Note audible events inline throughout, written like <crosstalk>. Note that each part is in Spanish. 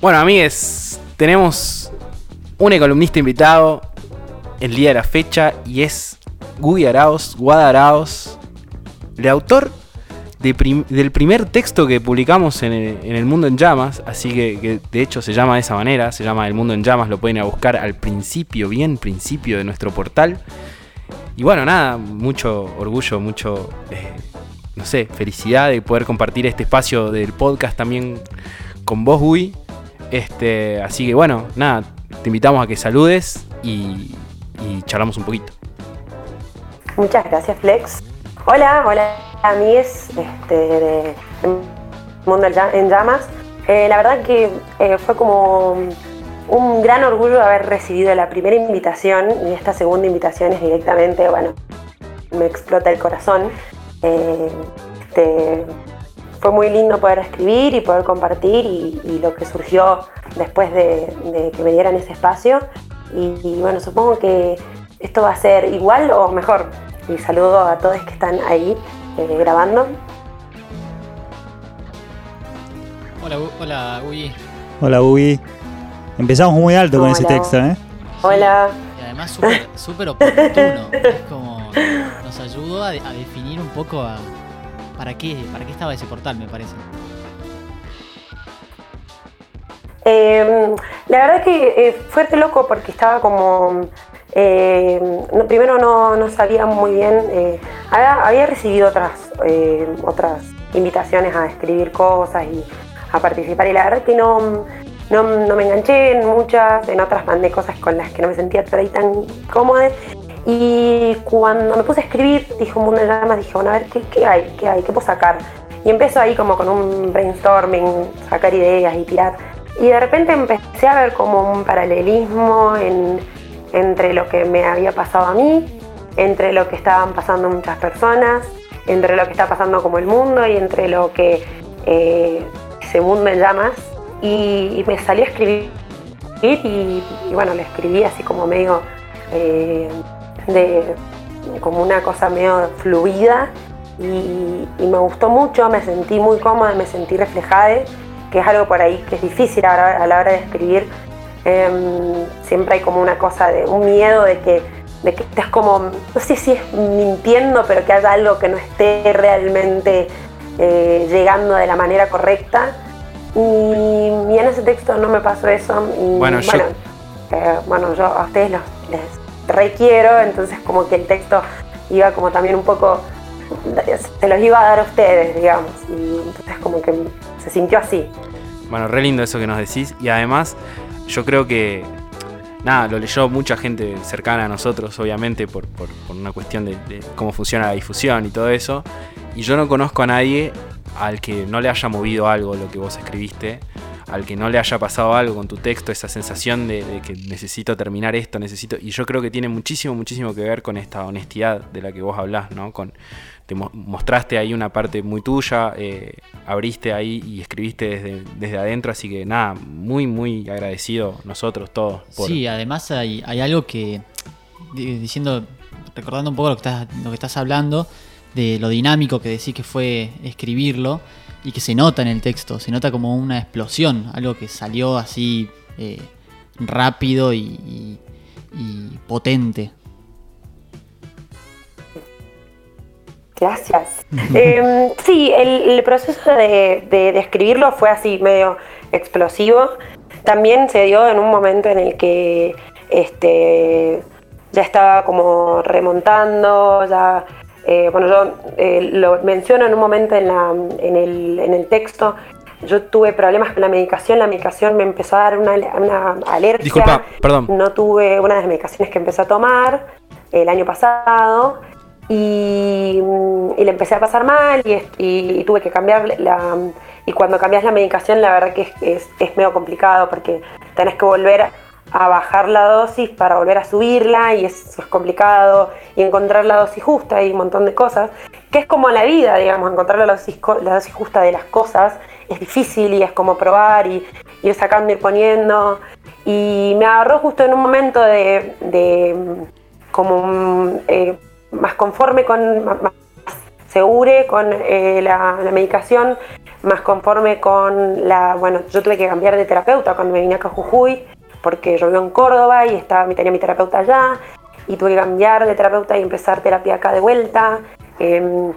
Bueno, amigues, tenemos un columnista invitado el día de la fecha y es Guy Araos, Guada Araos, el autor del primer texto que publicamos en el, Mundo en Llamas, así que, de hecho se llama de esa manera, se llama El Mundo en Llamas, lo pueden buscar al principio, bien principio de nuestro portal. Y bueno, nada, mucho orgullo, mucho, eh, no sé, felicidad de poder compartir este espacio del podcast también con vos, Guy. Este, así que bueno, nada, te invitamos a que saludes y, charlamos un poquito. Muchas gracias, Flex. Hola, hola, amigues este, de Mundo en Llamas. Eh, la verdad que eh, fue como un gran orgullo haber recibido la primera invitación y esta segunda invitación es directamente, bueno, me explota el corazón. Eh, este, fue muy lindo poder escribir y poder compartir y, lo que surgió después de, que me dieran ese espacio. Y, bueno, supongo que esto va a ser igual o mejor. Y saludo a todos que están ahí eh, grabando. Hola, hola. Hola Uy. Empezamos muy alto con ese texto, ¿eh? Hola. Y además súper oportuno. es como nos ayudó a, definir un poco para qué, para qué estaba ese portal, me parece. Em, la verdad que eh, fue loco porque estaba como eh, primero no, sabía muy bien, eh, había, recibido otras, eh, otras invitaciones a escribir cosas y a participar y la verdad que no, no, me enganché en muchas, en otras mandé cosas con las que no me sentía ahí tan cómoda y cuando me puse a escribir, dije un mundo de llamas, dije, bueno, a ver, ¿qué, hay? ¿Qué hay? ¿Qué puedo sacar? Y empezó ahí como con un brainstorming, sacar ideas y tirar. Y de repente empecé a ver como un paralelismo en, entre lo que me había pasado a mí, entre lo que estaban pasando muchas personas, entre lo que está pasando como el mundo y entre lo que eh, ese mundo en llamas. Y, me salí a escribir y, bueno, le escribí así como medio eh, de como una cosa medio fluida y, me gustó mucho, me sentí muy cómoda, me sentí reflejada, que es algo por ahí que es difícil a la hora de escribir Em, siempre hay como una cosa de un miedo de que, de que estés como, no sé si es mintiendo, pero que haya algo que no esté realmente eh, llegando de la manera correcta. Y, en ese texto no me pasó eso. bueno, yo... Eh, bueno, yo a ustedes los, les requiero, entonces como que el texto iba como también un poco, se los iba a dar a ustedes, digamos. Y entonces como que se sintió así. Bueno, re lindo eso que nos decís. Y además, yo creo que, nada, lo leyó mucha gente cercana a nosotros, obviamente, por, una cuestión de, cómo funciona la difusión y todo eso. Y yo no conozco a nadie al que no le haya movido algo lo que vos escribiste, al que no le haya pasado algo con tu texto, esa sensación de, que necesito terminar esto, necesito. Y yo creo que tiene muchísimo, muchísimo que ver con esta honestidad de la que vos hablás, ¿no? Con, mostraste ahí una parte muy tuya, eh, abriste ahí y escribiste desde, adentro, así que nada, muy, muy agradecido nosotros todos. Sí, además hay, algo que, diciendo, recordando un poco lo que, estás, lo que estás hablando, de lo dinámico que decís que fue escribirlo y que se nota en el texto, se nota como una explosión, algo que salió así eh, rápido y potente. Gracias. <laughs> Em, sí, el, proceso de, escribirlo fue así, medio explosivo. También se dio en un momento en el que este, ya estaba como remontando, ya, eh, bueno, yo eh, lo menciono en un momento en, la, en, el, en, el, texto. Yo tuve problemas con la medicación, la medicación me empezó a dar una, una alergia. Disculpa, perdón. No tuve una de las medicaciones que empecé a tomar el año pasado y, le empecé a pasar mal y, tuve que cambiar la... Y cuando cambias la medicación la verdad que es, es, medio complicado porque tenés que volver a bajar la dosis para volver a subirla y eso es complicado y encontrar la dosis justa y un montón de cosas, que es como la vida, digamos, encontrar la dosis, la dosis justa de las cosas es difícil y es como probar y ir sacando, ir poniendo. Y me agarró justo en un momento de, de como... Eh, más conforme con, más segure con eh, la, medicación, más conforme con la, bueno, yo tuve que cambiar de terapeuta cuando me vine acá a Jujuy, porque yo vivo en Córdoba y estaba, tenía mi terapeuta allá, y tuve que cambiar de terapeuta y empezar terapia acá de vuelta, em,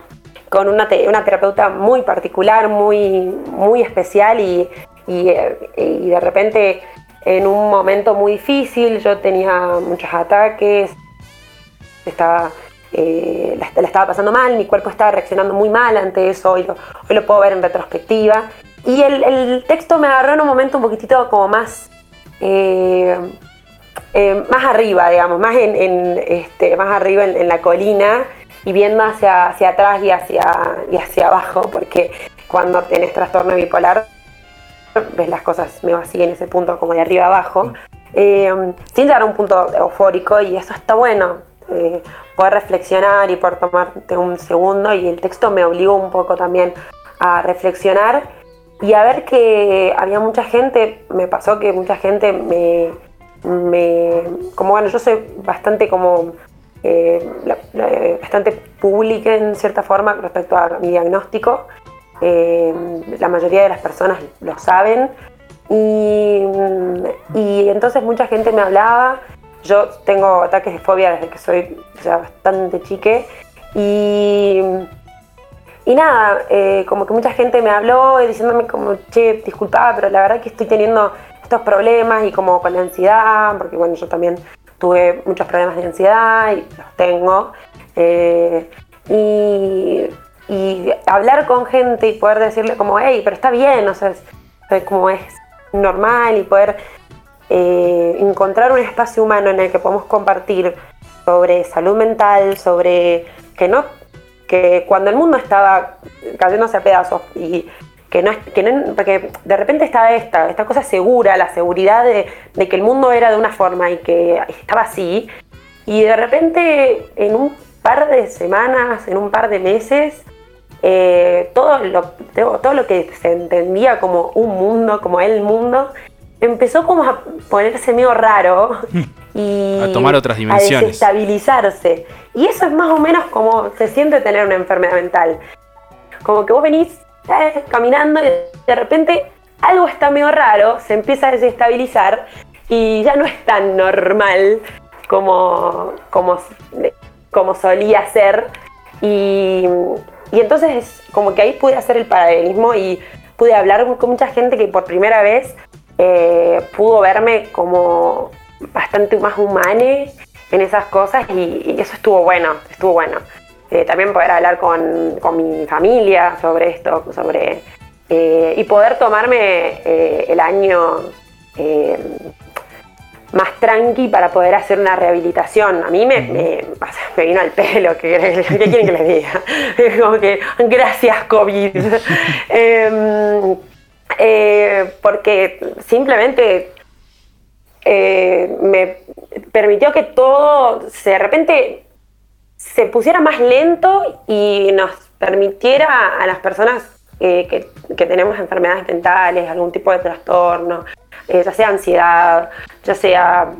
con una, terapeuta muy particular, muy, muy especial y, y, y de repente en un momento muy difícil, yo tenía muchos ataques, estaba eh, la, estaba pasando mal, mi cuerpo estaba reaccionando muy mal ante eso, hoy lo, hoy lo puedo ver en retrospectiva. Y el, texto me agarró en un momento un poquitito como más, eh, eh, más arriba, digamos, más, en, este, más arriba en, la colina y viendo hacia, hacia atrás y hacia, y hacia abajo, porque cuando tenés trastorno bipolar ves las cosas me así en ese punto como de arriba abajo, sin llegar a un punto eufórico y eso está bueno eh, poder reflexionar y poder tomarte un segundo y el texto me obligó un poco también a reflexionar y a ver que había mucha gente, me pasó que mucha gente me, como bueno, yo soy bastante como eh, bastante pública en cierta forma respecto a mi diagnóstico. Eh, la mayoría de las personas lo saben. Y, y, entonces mucha gente me hablaba yo tengo ataques de fobia desde que soy ya bastante chique y, y nada, eh, como que mucha gente me habló y diciéndome como, che, disculpa, pero la verdad que estoy teniendo estos problemas y como con la ansiedad, porque bueno, yo también tuve muchos problemas de ansiedad y los tengo. Eh, y, hablar con gente y poder decirle como, hey, pero está bien, o sea, es, como es normal y poder eh, encontrar un espacio humano en el que podamos compartir sobre salud mental, sobre que no, que cuando el mundo estaba cayéndose a pedazos y que no, que no porque de repente estaba esta, esta cosa segura, la seguridad de, que el mundo era de una forma y que estaba así, y de repente en un par de semanas, en un par de meses, eh, todo, lo, todo lo que se entendía como un mundo, como el mundo, empezó como a ponerse medio raro <laughs> y a tomar otras dimensiones. A desestabilizarse. Y eso es más o menos como se siente tener una enfermedad mental. Como que vos venís eh, caminando y de repente algo está medio raro, se empieza a desestabilizar y ya no es tan normal como, como, como solía ser. Y, y entonces como que ahí pude hacer el paralelismo y pude hablar con mucha gente que por primera vez eh, pudo verme como bastante más humana en esas cosas y, eso estuvo bueno, estuvo bueno. Eh, también poder hablar con, mi familia sobre esto, sobre eh, y poder tomarme el año más tranqui para poder hacer una rehabilitación. A mí me, me, vino al pelo, ¿qué, quieren que les diga? <laughs> Como que, gracias COVID. <laughs> Eh, porque simplemente eh, me permitió que todo de repente se pusiera más lento y nos permitiera a las personas eh, que, tenemos enfermedades mentales, algún tipo de trastorno, ya sea ansiedad, ya sea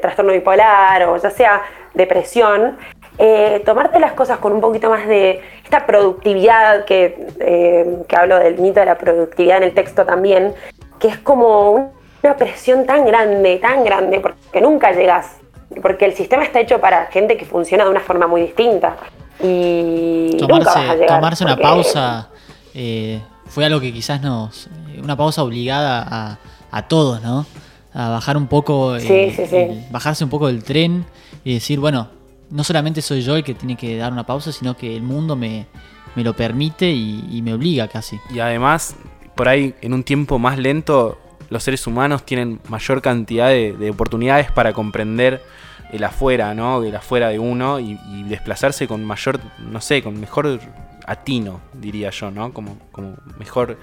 trastorno bipolar o ya sea depresión, eh, tomarte las cosas con un poquito más de esta productividad, que, eh, que hablo del mito de la productividad en el texto también, que es como una presión tan grande, tan grande, porque nunca llegas, porque el sistema está hecho para gente que funciona de una forma muy distinta. Y tomarse, tomarse una pausa eh, fue algo que quizás nos. Una pausa obligada a, a todos, ¿no? A bajar un poco. bajarse un poco del tren y decir, bueno, no solamente soy yo el que tiene que dar una pausa, sino que el mundo me, lo permite y, me obliga casi. Y además, por ahí, en un tiempo más lento, los seres humanos tienen mayor cantidad de, oportunidades para comprender el afuera, ¿no? El afuera de uno y, desplazarse con mayor, no sé, con mejor atino, diría yo, ¿no? Como, como mejor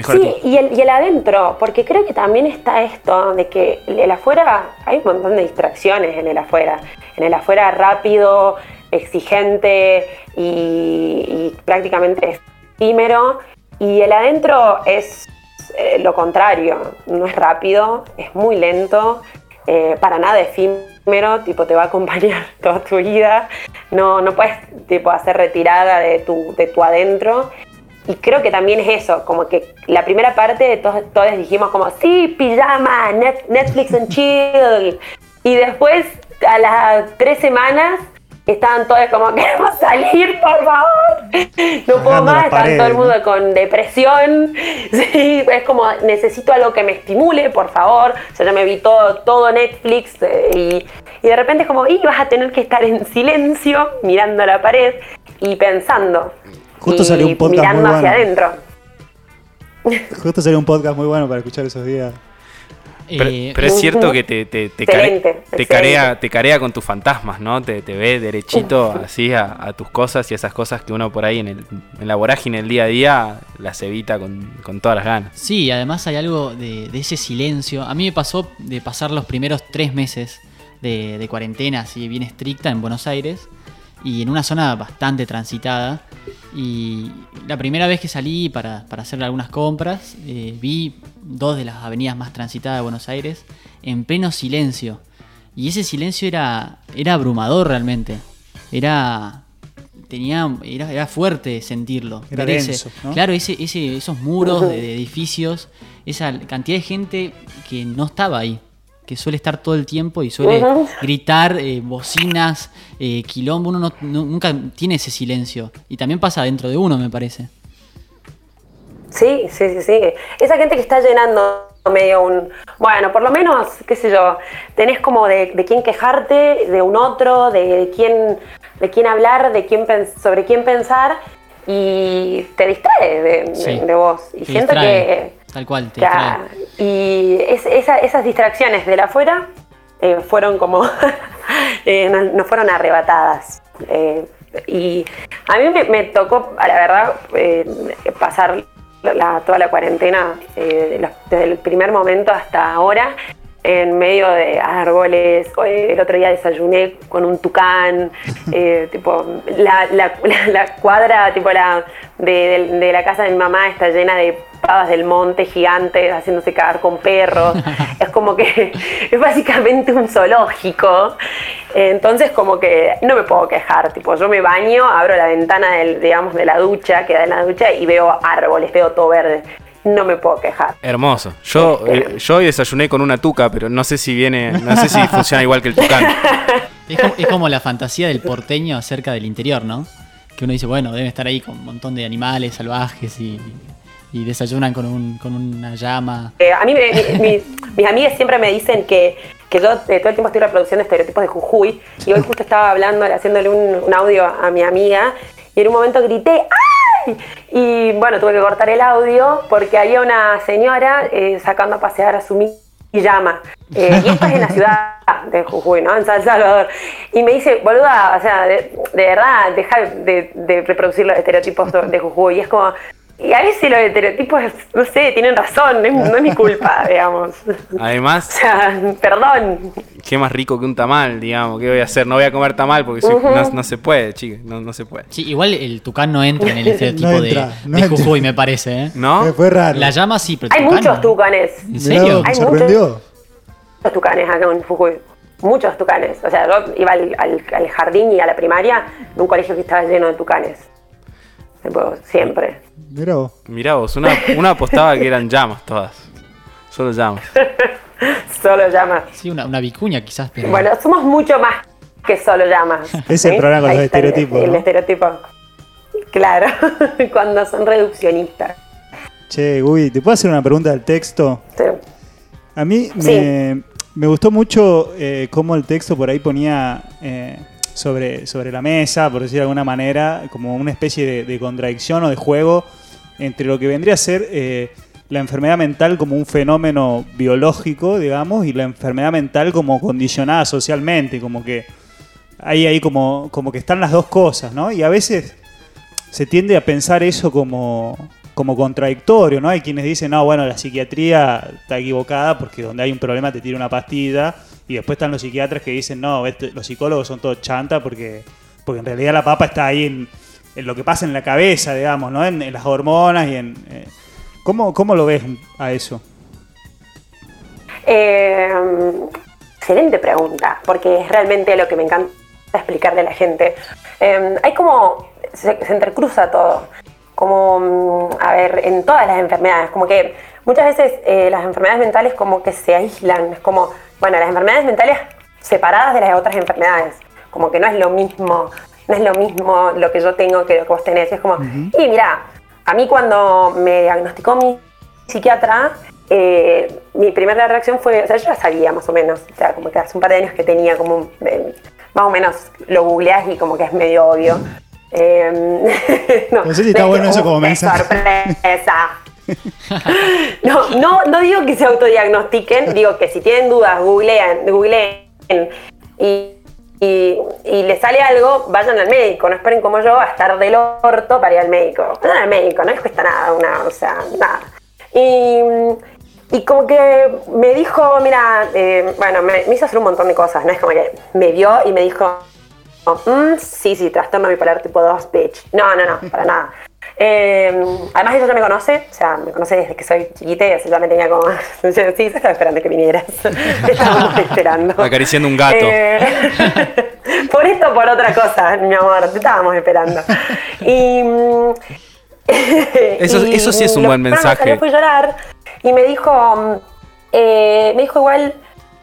sí, y el, y el, adentro, porque creo que también está esto de que el afuera, hay un montón de distracciones en el afuera. En el afuera rápido, exigente y, prácticamente efímero. Y el adentro es eh, lo contrario, no es rápido, es muy lento, eh, para nada efímero, tipo te va a acompañar <laughs> toda tu vida, no, no puedes tipo, hacer retirada de tu, de tu adentro y creo que también es eso, como que la primera parte todos, todos dijimos como, sí, pijama, Netflix and chill. Y después, a las tres semanas, estaban todos como, queremos salir, por favor. No puedo más, estaban todo el mundo con depresión. <laughs> Sí, es como, necesito algo que me estimule, por favor. O sea, ya me vi todo, todo Netflix eh, y, y de repente es como, y vas a tener que estar en silencio, mirando la pared y pensando. Justo salió un podcast mirando muy hacia bueno. adentro. Justo sería un podcast muy bueno para escuchar esos días. Pero, pero es cierto que te, te, te, care- carea, te carea con tus fantasmas, ¿no? Te, te ve derechito así a, a tus cosas y esas cosas que uno por ahí en, el, en la vorágine del día a día las evita con, con todas las ganas. Sí, además hay algo de, de ese silencio. A mí me pasó de pasar los primeros tres meses de, de cuarentena así bien estricta en Buenos Aires y en una zona bastante transitada. Y la primera vez que salí para, para hacer algunas compras, eh, vi dos de las avenidas más transitadas de Buenos Aires en pleno silencio. Y ese silencio era, era abrumador realmente. Era, tenía, era, era fuerte sentirlo. Era ver ese- denso, ¿no? Claro, ese, ese, esos muros de, de edificios, esa cantidad de gente que no estaba ahí, que suele estar todo el tiempo y suele gritar, eh, bocinas, eh, quilombo, uno no- no- nunca tiene ese silencio. Y también pasa dentro de uno, me parece. Sí, sí, sí, sí. Esa gente que está llenando medio un... Bueno, por lo menos, qué sé yo, tenés como de, de quién quejarte, de un otro, de quién, de quién hablar, de quién pens- sobre quién pensar y te distrae de, de- Sí. de vos. Y siento distrae, que... Tal cual, te que, distrae. y es- esa- esas distracciones de la afuera eh, fueron como... <laughs> eh, no, no fueron arrebatadas. Eh, y a mí me, tocó, a la verdad, eh, pasar toda la cuarentena, desde el primer momento hasta ahora, en medio de árboles. El otro día desayuné con un tucán, tipo, la- la cuadra tipo la, de, de- de la casa de mi mamá está llena de pavas del monte gigantes haciéndose cagar con perros. <laughs> es como que <laughs> es básicamente un zoológico. Entonces como que no me puedo quejar, tipo yo me baño, abro la ventana del, digamos, de la ducha, que da en la ducha y veo árboles, veo todo verde. No me puedo quejar. Hermoso. Yo, eh, yo hoy desayuné con una tuca, pero no sé si viene, no sé si <laughs> funciona igual que el tucán. Es como, es como la fantasía del porteño acerca del interior, ¿no? Que uno dice, bueno, debe estar ahí con un montón de animales salvajes y, y desayunan con, un, con una llama. Eh, a mí, me- mi- mi- mis amigas siempre me dicen que, que yo eh, todo el tiempo estoy reproduciendo estereotipos de Jujuy. Y hoy justo estaba hablando, haciéndole un, un audio a mi amiga. Y en un momento grité, ¡ay! Y bueno, tuve que cortar el audio porque había una señora eh, sacando a pasear a su mi llama. Eh, y esto es en la ciudad de Jujuy, ¿no? En San Salvador. Y me dice, boluda, o sea, de, de verdad, deja de, de reproducir los estereotipos de Jujuy. Y es como, y a veces los estereotipos, no sé, tienen razón, no es, no es mi culpa, <laughs> digamos. O Además, sea, perdón. qué más rico que un tamal, digamos. ¿Qué voy a hacer? No voy a comer tamal porque soy- no, no se puede, chicos. No, no se puede. Sí, igual el tucán no entra en el <laughs> estereotipo No de- entra, no de. Jujuy, me parece, ¿eh? ¿No? Eh, Fue raro. La llama sí, pero Hay tucán muchos tucanes. ¿En serio? Hay sorprendió. Muchos tucanes acá en Jujuy. Muchos tucanes. O sea, yo iba al, al- al jardín y a la primaria de un colegio que estaba lleno de tucanes. Tipo, siempre. Mirá vos. Mirá vos, una, una apostaba que eran llamas todas. Solo llamas. <laughs> Solo llamas. Sí, una, una vicuña quizás, pero... Bueno, somos mucho más que solo llamas. Ese <laughs> es el ¿sí? problema con Ahí los el- estereotipos, El, ¿no? estereotipo. Claro, <laughs> cuando son reduccionistas. Che, Guy, ¿te puedo hacer una pregunta del texto? Sí. A mí Sí. me, me gustó mucho eh, cómo el texto por ahí ponía eh, sobre, sobre la mesa, por decir de alguna manera, como una especie de, contradicción o de juego entre lo que vendría a ser eh, la enfermedad mental como un fenómeno biológico, digamos, y la enfermedad mental como condicionada socialmente, como que hay ahí como, como que están las dos cosas, ¿no? Y a veces se tiende a pensar eso como, como contradictorio, ¿no? Hay quienes dicen, no, bueno, la psiquiatría está equivocada porque donde hay un problema te tira una pastilla, y después están los psiquiatras que dicen, no, este- los psicólogos son todos chanta porque, porque en realidad la papa está ahí en, en lo que pasa en la cabeza, digamos, ¿no? En, las hormonas y en... eh, ¿cómo, ¿Cómo lo ves a eso? Eh, excelente pregunta, porque es realmente lo que me encanta explicarle a la gente. Eh, hay como, se, se entrecruza todo. Como, mm, a ver, en todas las enfermedades, como que muchas veces eh, las enfermedades mentales como que se aíslan, es como, bueno, las enfermedades mentales separadas de las otras enfermedades, como que no es lo mismo, no es lo mismo lo que yo tengo que lo que vos tenés, es como, y mira, a mí cuando me diagnosticó mi psiquiatra, eh, mi primera reacción fue, o sea, yo ya sabía más o menos, o sea, como que hace un par de años que tenía como, eh, más o menos lo googleás y como que es medio obvio. Eh, <laughs> no, sé si está bueno eso como mensaje. Sorpresa. <laughs> No, no, no digo que se autodiagnostiquen, digo que si tienen dudas, googleen, googleen y, y, y les sale algo, vayan al médico, no esperen como yo a estar del orto para ir al médico. Vayan al médico, no les cuesta nada, una, o sea, nada. Y, y como que me dijo, mira, eh, bueno, me, me hizo hacer un montón de cosas, ¿no? Es como que me vio y me dijo, Mm, sí, sí, trastorno bipolar tipo 2, bitch. No, no, no, para nada. Eh, además ella ya me conoce, o sea, me conoce desde que soy chiquita y así ya me tenía como... <laughs> sí, se estaba esperando que vinieras. <laughs> Estábamos <laughs> esperando. Acariciando un gato. Eh, por esto o por otra cosa, mi amor, te estábamos esperando. Y... mm, Eso- y eso sí es un buen mensaje. salió fue llorar y me dijo, eh, me dijo igual,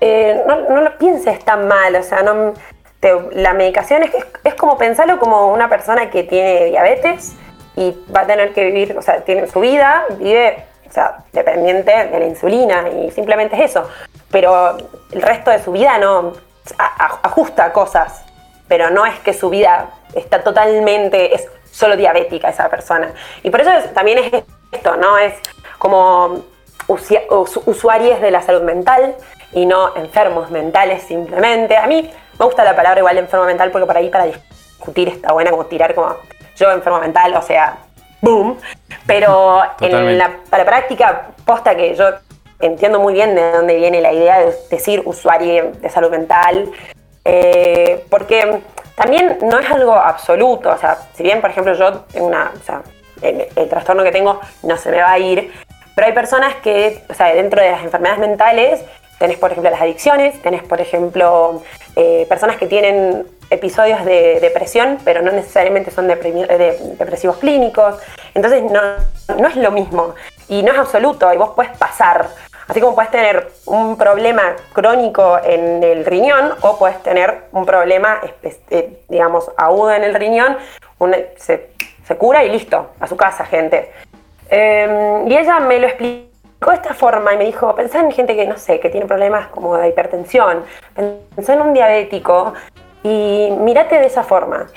eh, no, no lo pienses tan mal, o sea, no, te- la medicación es, es, es como pensarlo como una persona que tiene diabetes y va a tener que vivir, o sea, tiene su vida, vive, o sea, dependiente de la insulina y simplemente es eso. Pero el resto de su vida no a- a- ajusta cosas, pero no es que su vida está totalmente, es solo diabética esa persona. Y por eso es- también es esto, ¿no? Es como usuarios de la salud mental y no enfermos mentales simplemente. A mí me gusta la palabra igual enfermo mental porque por ahí para discutir está buena como tirar como yo enfermo mental, o sea, boom. Pero <laughs> Totalmente. en la, práctica, posta que yo entiendo muy bien de dónde viene la idea de decir usuario de salud mental, eh, porque también no es algo absoluto, o sea, si bien por ejemplo yo tengo una, o sea, el, el trastorno que tengo no se me va a ir, pero hay personas que, o sea, dentro de las enfermedades mentales, tenés por ejemplo las adicciones, tenés por ejemplo eh, personas que tienen episodios de depresión, pero no necesariamente son depresivos clínicos, entonces no, no es lo mismo y no es absoluto y vos puedes pasar. Así como puedes tener un problema crónico en el riñón o puedes tener un problema, eh, digamos, agudo en el riñón, se, se cura y listo, a su casa, gente. Eh, y ella me lo explicó de esta forma y me dijo, pensá en gente que, no sé, que tiene problemas como de hipertensión, pensá en un diabético y mírate de esa forma.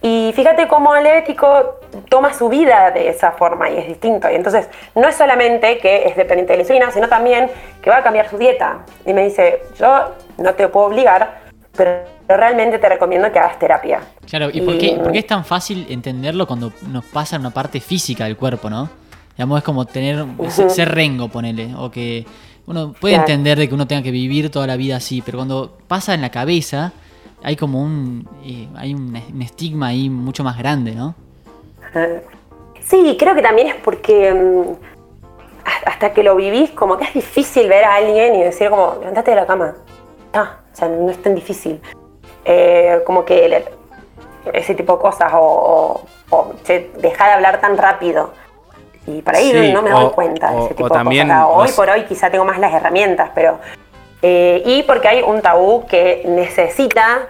Y fíjate cómo el diabético toma su vida de esa forma y es distinto. Y entonces no es solamente que es dependiente de la insulina, sino también que va a cambiar su dieta. Y me dice, yo no te puedo obligar, pero realmente te recomiendo que hagas terapia. Claro, ¿y por qué, por qué es tan fácil entenderlo cuando nos pasa en una parte física del cuerpo, no? Digamos, es como tener, ser, ser rengo, ponele, o que uno puede Claro. entender de que uno tenga que vivir toda la vida así, pero cuando pasa en la cabeza, hay como un, eh, hay un, un estigma ahí mucho más grande, ¿no? Sí, creo que también es porque mm, hasta- que lo vivís, como que es difícil ver a alguien y decir como, levantate de la cama. Ah, o sea, no es tan difícil. Eh, como que ese tipo de cosas, o, o, o, che, deja de hablar tan rápido. Y por ahí Sí, no me o- doy cuenta de o- ese o tipo también de cosas. Hoy los- por hoy quizá tengo más las herramientas, pero... eh, y porque hay un tabú que necesita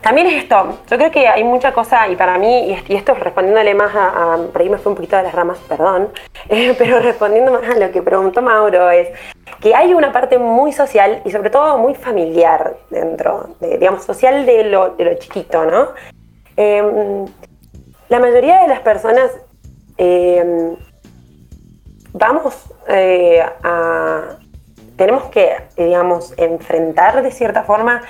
también es esto, yo creo que hay mucha cosa, y para mí, y est- y esto respondiéndole más a, a- por ahí me fue un poquito de las ramas, perdón, <laughs> eh, pero respondiendo más a lo que preguntó Mauro, es que hay una parte muy social y sobre todo muy familiar dentro, de, digamos, social de lo, de lo chiquito, ¿no? Em, la mayoría de las personas em, vamos eh, a... Tenemos que, digamos, enfrentar de cierta forma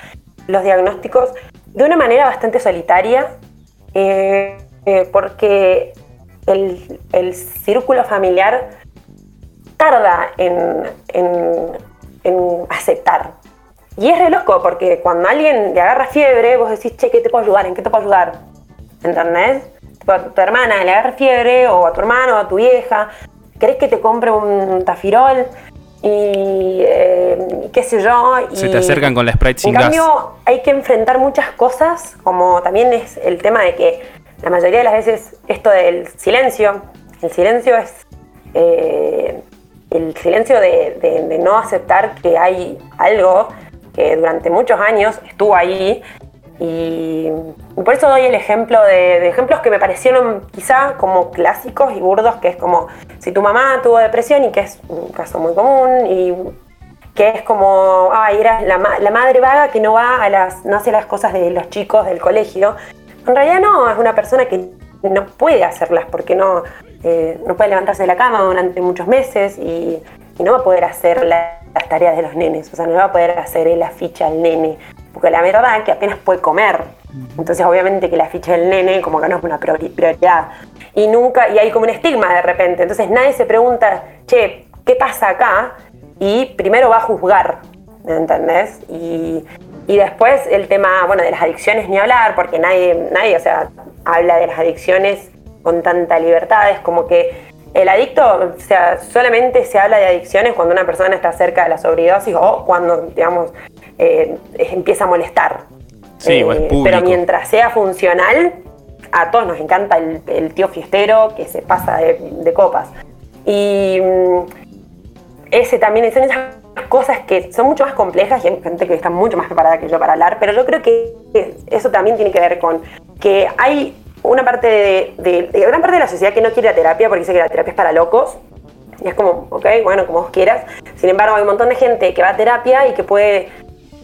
los diagnósticos de una manera bastante solitaria, eh, eh, porque el, el círculo familiar tarda en, en- en aceptar. Y es re loco, porque cuando alguien le agarra fiebre, vos decís, che, ¿qué te puedo ayudar? ¿En qué te puedo ayudar? ¿Entendés? A tu hermana le agarra fiebre, o a tu hermano, o a tu vieja, ¿querés que te compre un tafirol? Y eh, qué sé yo. Se y- te acercan con la Sprite sin en gas. cambio, hay que enfrentar muchas cosas, como también es el tema de que la mayoría de las veces esto del silencio, el silencio es eh, el silencio de, no aceptar que hay algo que durante muchos años estuvo ahí y, por eso doy el ejemplo de, ejemplos que me parecieron quizá como clásicos y burdos, que es como si tu mamá tuvo depresión y que es un caso muy común y que es como, ay, era la, madre vaga que no va a las, no hace las cosas de los chicos del colegio. En realidad no, es una persona que no puede hacerlas porque no, eh, no puede levantarse de la cama durante muchos meses y, no va a poder hacer las tareas de los nenes, o sea, no va a poder hacer la ficha al nene, porque la verdad es que apenas puede comer. Entonces, obviamente que la ficha del nene como que no es una prioridad. Y nunca, y hay como un estigma de repente. Entonces nadie se pregunta, che, ¿qué pasa acá? Y primero va a juzgar, ¿entendés? Y, y después el tema, bueno, de las adicciones ni hablar, porque nadie, nadie, o sea, habla de las adicciones con tanta libertad. Es como que el adicto, o sea, solamente se habla de adicciones cuando una persona está cerca de la sobredosis o cuando, digamos, eh, empieza a molestar. Sí, eh, pero mientras sea funcional, a todos nos encanta el, tío fiestero que se pasa de, copas. Y mm, ese también, son esas cosas que son mucho más complejas y hay gente que está mucho más preparada que yo para hablar, pero yo creo que eso también tiene que ver con que hay una parte de, gran parte de la sociedad que no quiere la terapia porque dice que la terapia es para locos. Y es como, ok, bueno, como vos quieras. Sin embargo, hay un montón de gente que va a terapia y que puede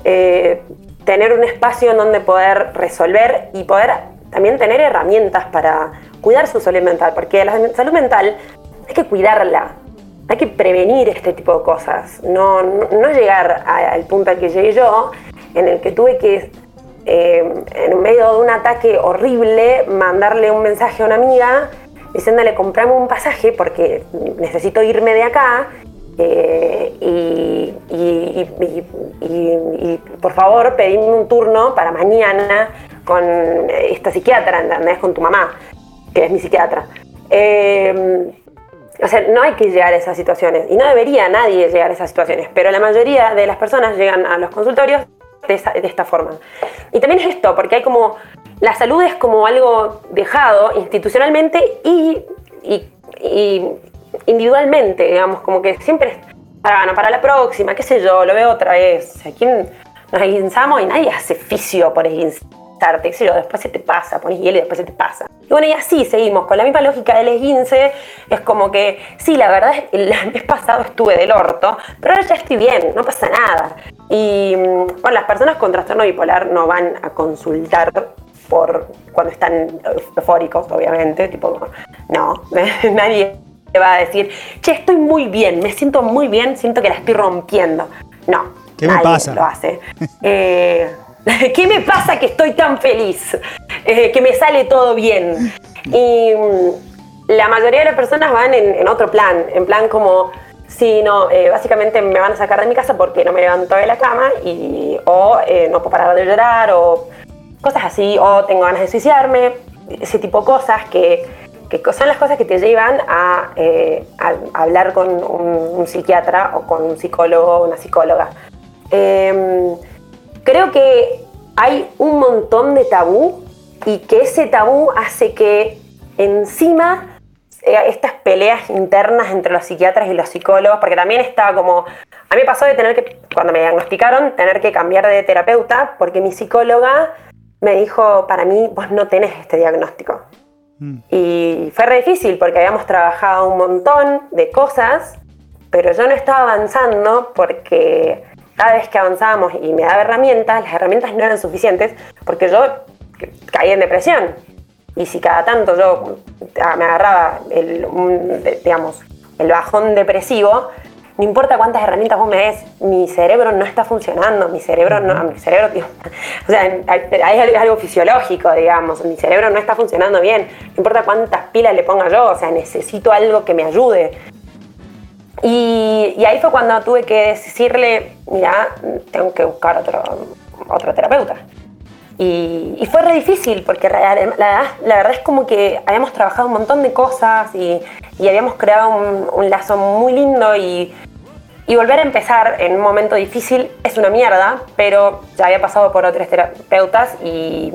eh, tener un espacio en donde poder resolver y poder también tener herramientas para cuidar su salud mental. Porque la salud mental hay que cuidarla. Hay que prevenir este tipo de cosas. No, no, llegar al punto al que llegué yo, en el que tuve que eh, en medio de un ataque horrible, mandarle un mensaje a una amiga diciéndole comprame un pasaje porque necesito irme de acá eh, y, por favor pedime un turno para mañana con esta psiquiatra, ¿entendés? Con tu mamá, que es mi psiquiatra. Eh, o sea, no hay que llegar a esas situaciones y no debería nadie llegar a esas situaciones, pero la mayoría de las personas llegan a los consultorios de, esta forma. Y también es esto, porque hay como, la salud es como algo dejado institucionalmente y, individualmente, digamos, como que siempre para, para la próxima, qué sé yo, lo veo otra vez. aquí nos esguinzamos y nadie hace fisio por esguinzarte, qué sé yo, después se te pasa, pones hielo y después se te pasa. Y bueno, y así seguimos, con la misma lógica del esguince, es como que, sí, la verdad, el mes pasado estuve del orto, pero ahora ya estoy bien, no pasa nada. Y mm, bueno, las personas con trastorno bipolar no van a consultar por cuando están eufóricos, obviamente, tipo, no, <laughs> nadie va a decir, che, estoy muy bien, me siento muy bien, siento que la estoy rompiendo. No, ¿Qué me pasa? lo hace. <laughs> Eh, <laughs> ¿Qué me pasa que estoy tan feliz? Eh, que me sale todo bien. Y mm, la mayoría de las personas van en otro plan, en plan como, Sí, no, eh, básicamente me van a sacar de mi casa porque no me levanto de la cama y o no puedo parar de llorar o cosas así, o tengo ganas de suicidarme, ese tipo de cosas que, son las cosas que te llevan a, eh, hablar con un, psiquiatra o con un psicólogo o una psicóloga. Em, creo que hay un montón de tabú y que ese tabú hace que encima eh, estas peleas internas entre los psiquiatras y los psicólogos, porque también estaba como, a mí me pasó de tener que, cuando me diagnosticaron, tener que cambiar de terapeuta, porque mi psicóloga me dijo, para mí vos no tenés este diagnóstico. Mm. Y fue re difícil porque habíamos trabajado un montón de cosas, pero yo no estaba avanzando porque cada vez que avanzábamos y me daba herramientas, las herramientas no eran suficientes porque yo caí en depresión. Y si cada tanto yo ah, me agarraba el, digamos, el bajón depresivo, no importa cuántas herramientas vos me des, mi cerebro no está funcionando, mi cerebro no, mi cerebro, <laughs> o sea, hay, algo fisiológico, digamos, mi cerebro no está funcionando bien, no importa cuántas pilas le ponga yo, o sea, necesito algo que me ayude. Y, y ahí fue cuando tuve que decirle, mira, tengo que buscar otro, otro terapeuta. Y, fue re difícil porque la, verdad es como que habíamos trabajado un montón de cosas y, habíamos creado un, lazo muy lindo y, volver a empezar en un momento difícil es una mierda, pero ya había pasado por otros terapeutas y,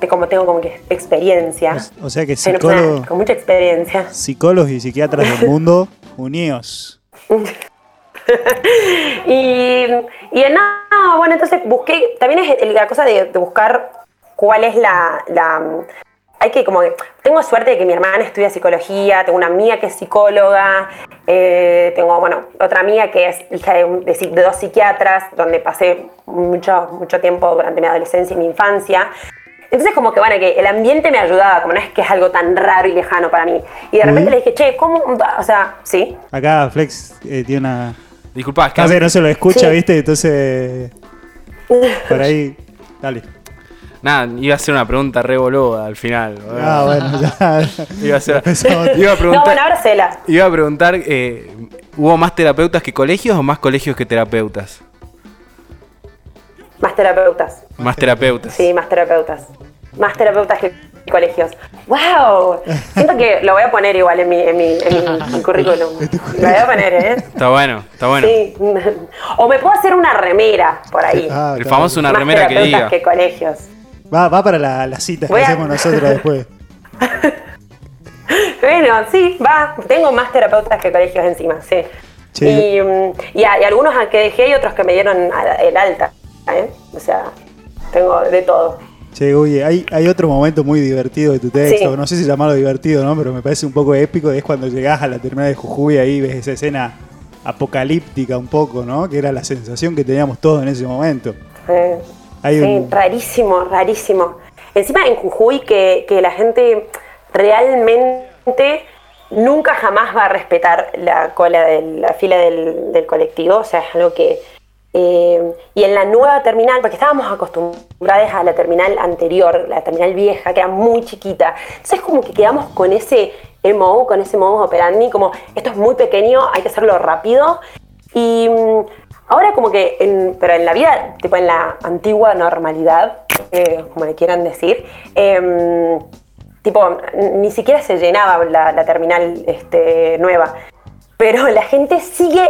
de como tengo como que experiencia. O sea que Soy una persona psicólogo, con mucha experiencia. psicólogos y psiquiatras del mundo, <laughs> unidos. <laughs> Y, y no, bueno, entonces busqué, también es la cosa de, de buscar cuál es la, la- hay que como, que- tengo suerte de que mi hermana estudia psicología, tengo una amiga que es psicóloga, eh, tengo, bueno, otra amiga que es hija de, un- de de dos psiquiatras, donde pasé mucho, mucho tiempo durante mi adolescencia y mi infancia. Entonces como que bueno, que el ambiente me ayudaba, como no es que es algo tan raro y lejano para mí. Y de repente le dije, che, ¿cómo? O sea, sí. Acá Flex eh, tiene una... Disculpa, es que No se lo escucha, Sí. ¿viste? Entonces... <laughs> Por ahí... Dale. Nada, iba a hacer una pregunta re boluda al final. Ah, bueno, ya. <laughs> Iba a, hacer- <laughs> Empezamos. iba a No, preguntar, bueno, ahora cela. iba a preguntar eh, ¿hubo más terapeutas que colegios o más colegios que terapeutas? Más terapeutas. Más terapeutas. Sí, más terapeutas. Más terapeutas que colegios. ¡Wow! Siento que lo voy a poner igual en mi, en mi, en mi currículum. Lo voy a poner, ¿eh? Está bueno, está bueno. Sí. O me puedo hacer una remera por ahí. Ah, El famoso una más remera que terapeutas diga. que colegios. Va, va para la, la cita que Voy a- hacemos nosotros después. <laughs> Bueno, sí, va. Tengo más terapeutas que colegios encima, sí. Sí. Y, mm, y, a- y algunos a que dejé y otros que me dieron a- el alta. ¿eh? O sea, tengo de todo. Che, oye, hay, hay otro momento muy divertido de tu texto, Sí. no sé si llamarlo divertido, ¿no? Pero me parece un poco épico, es cuando llegás a la terminal de Jujuy ahí ves esa escena apocalíptica un poco, ¿no? Que era la sensación que teníamos todos en ese momento. Eh, Hay rarísimo, rarísimo. Encima en Jujuy que, que la gente realmente nunca jamás va a respetar la cola de la fila del, del colectivo, o sea, es algo que... eh, y en la nueva terminal, porque estábamos acostumbrados a la terminal anterior, la terminal vieja, que era muy chiquita, entonces como que quedamos con ese MO, con ese modus operandi, como esto es muy pequeño, hay que hacerlo rápido, y mm, ahora como que, en- pero en la vida, tipo en la antigua normalidad, eh, como le quieran decir, em, tipo, ni siquiera se llenaba la, la terminal este, nueva. Pero la gente sigue,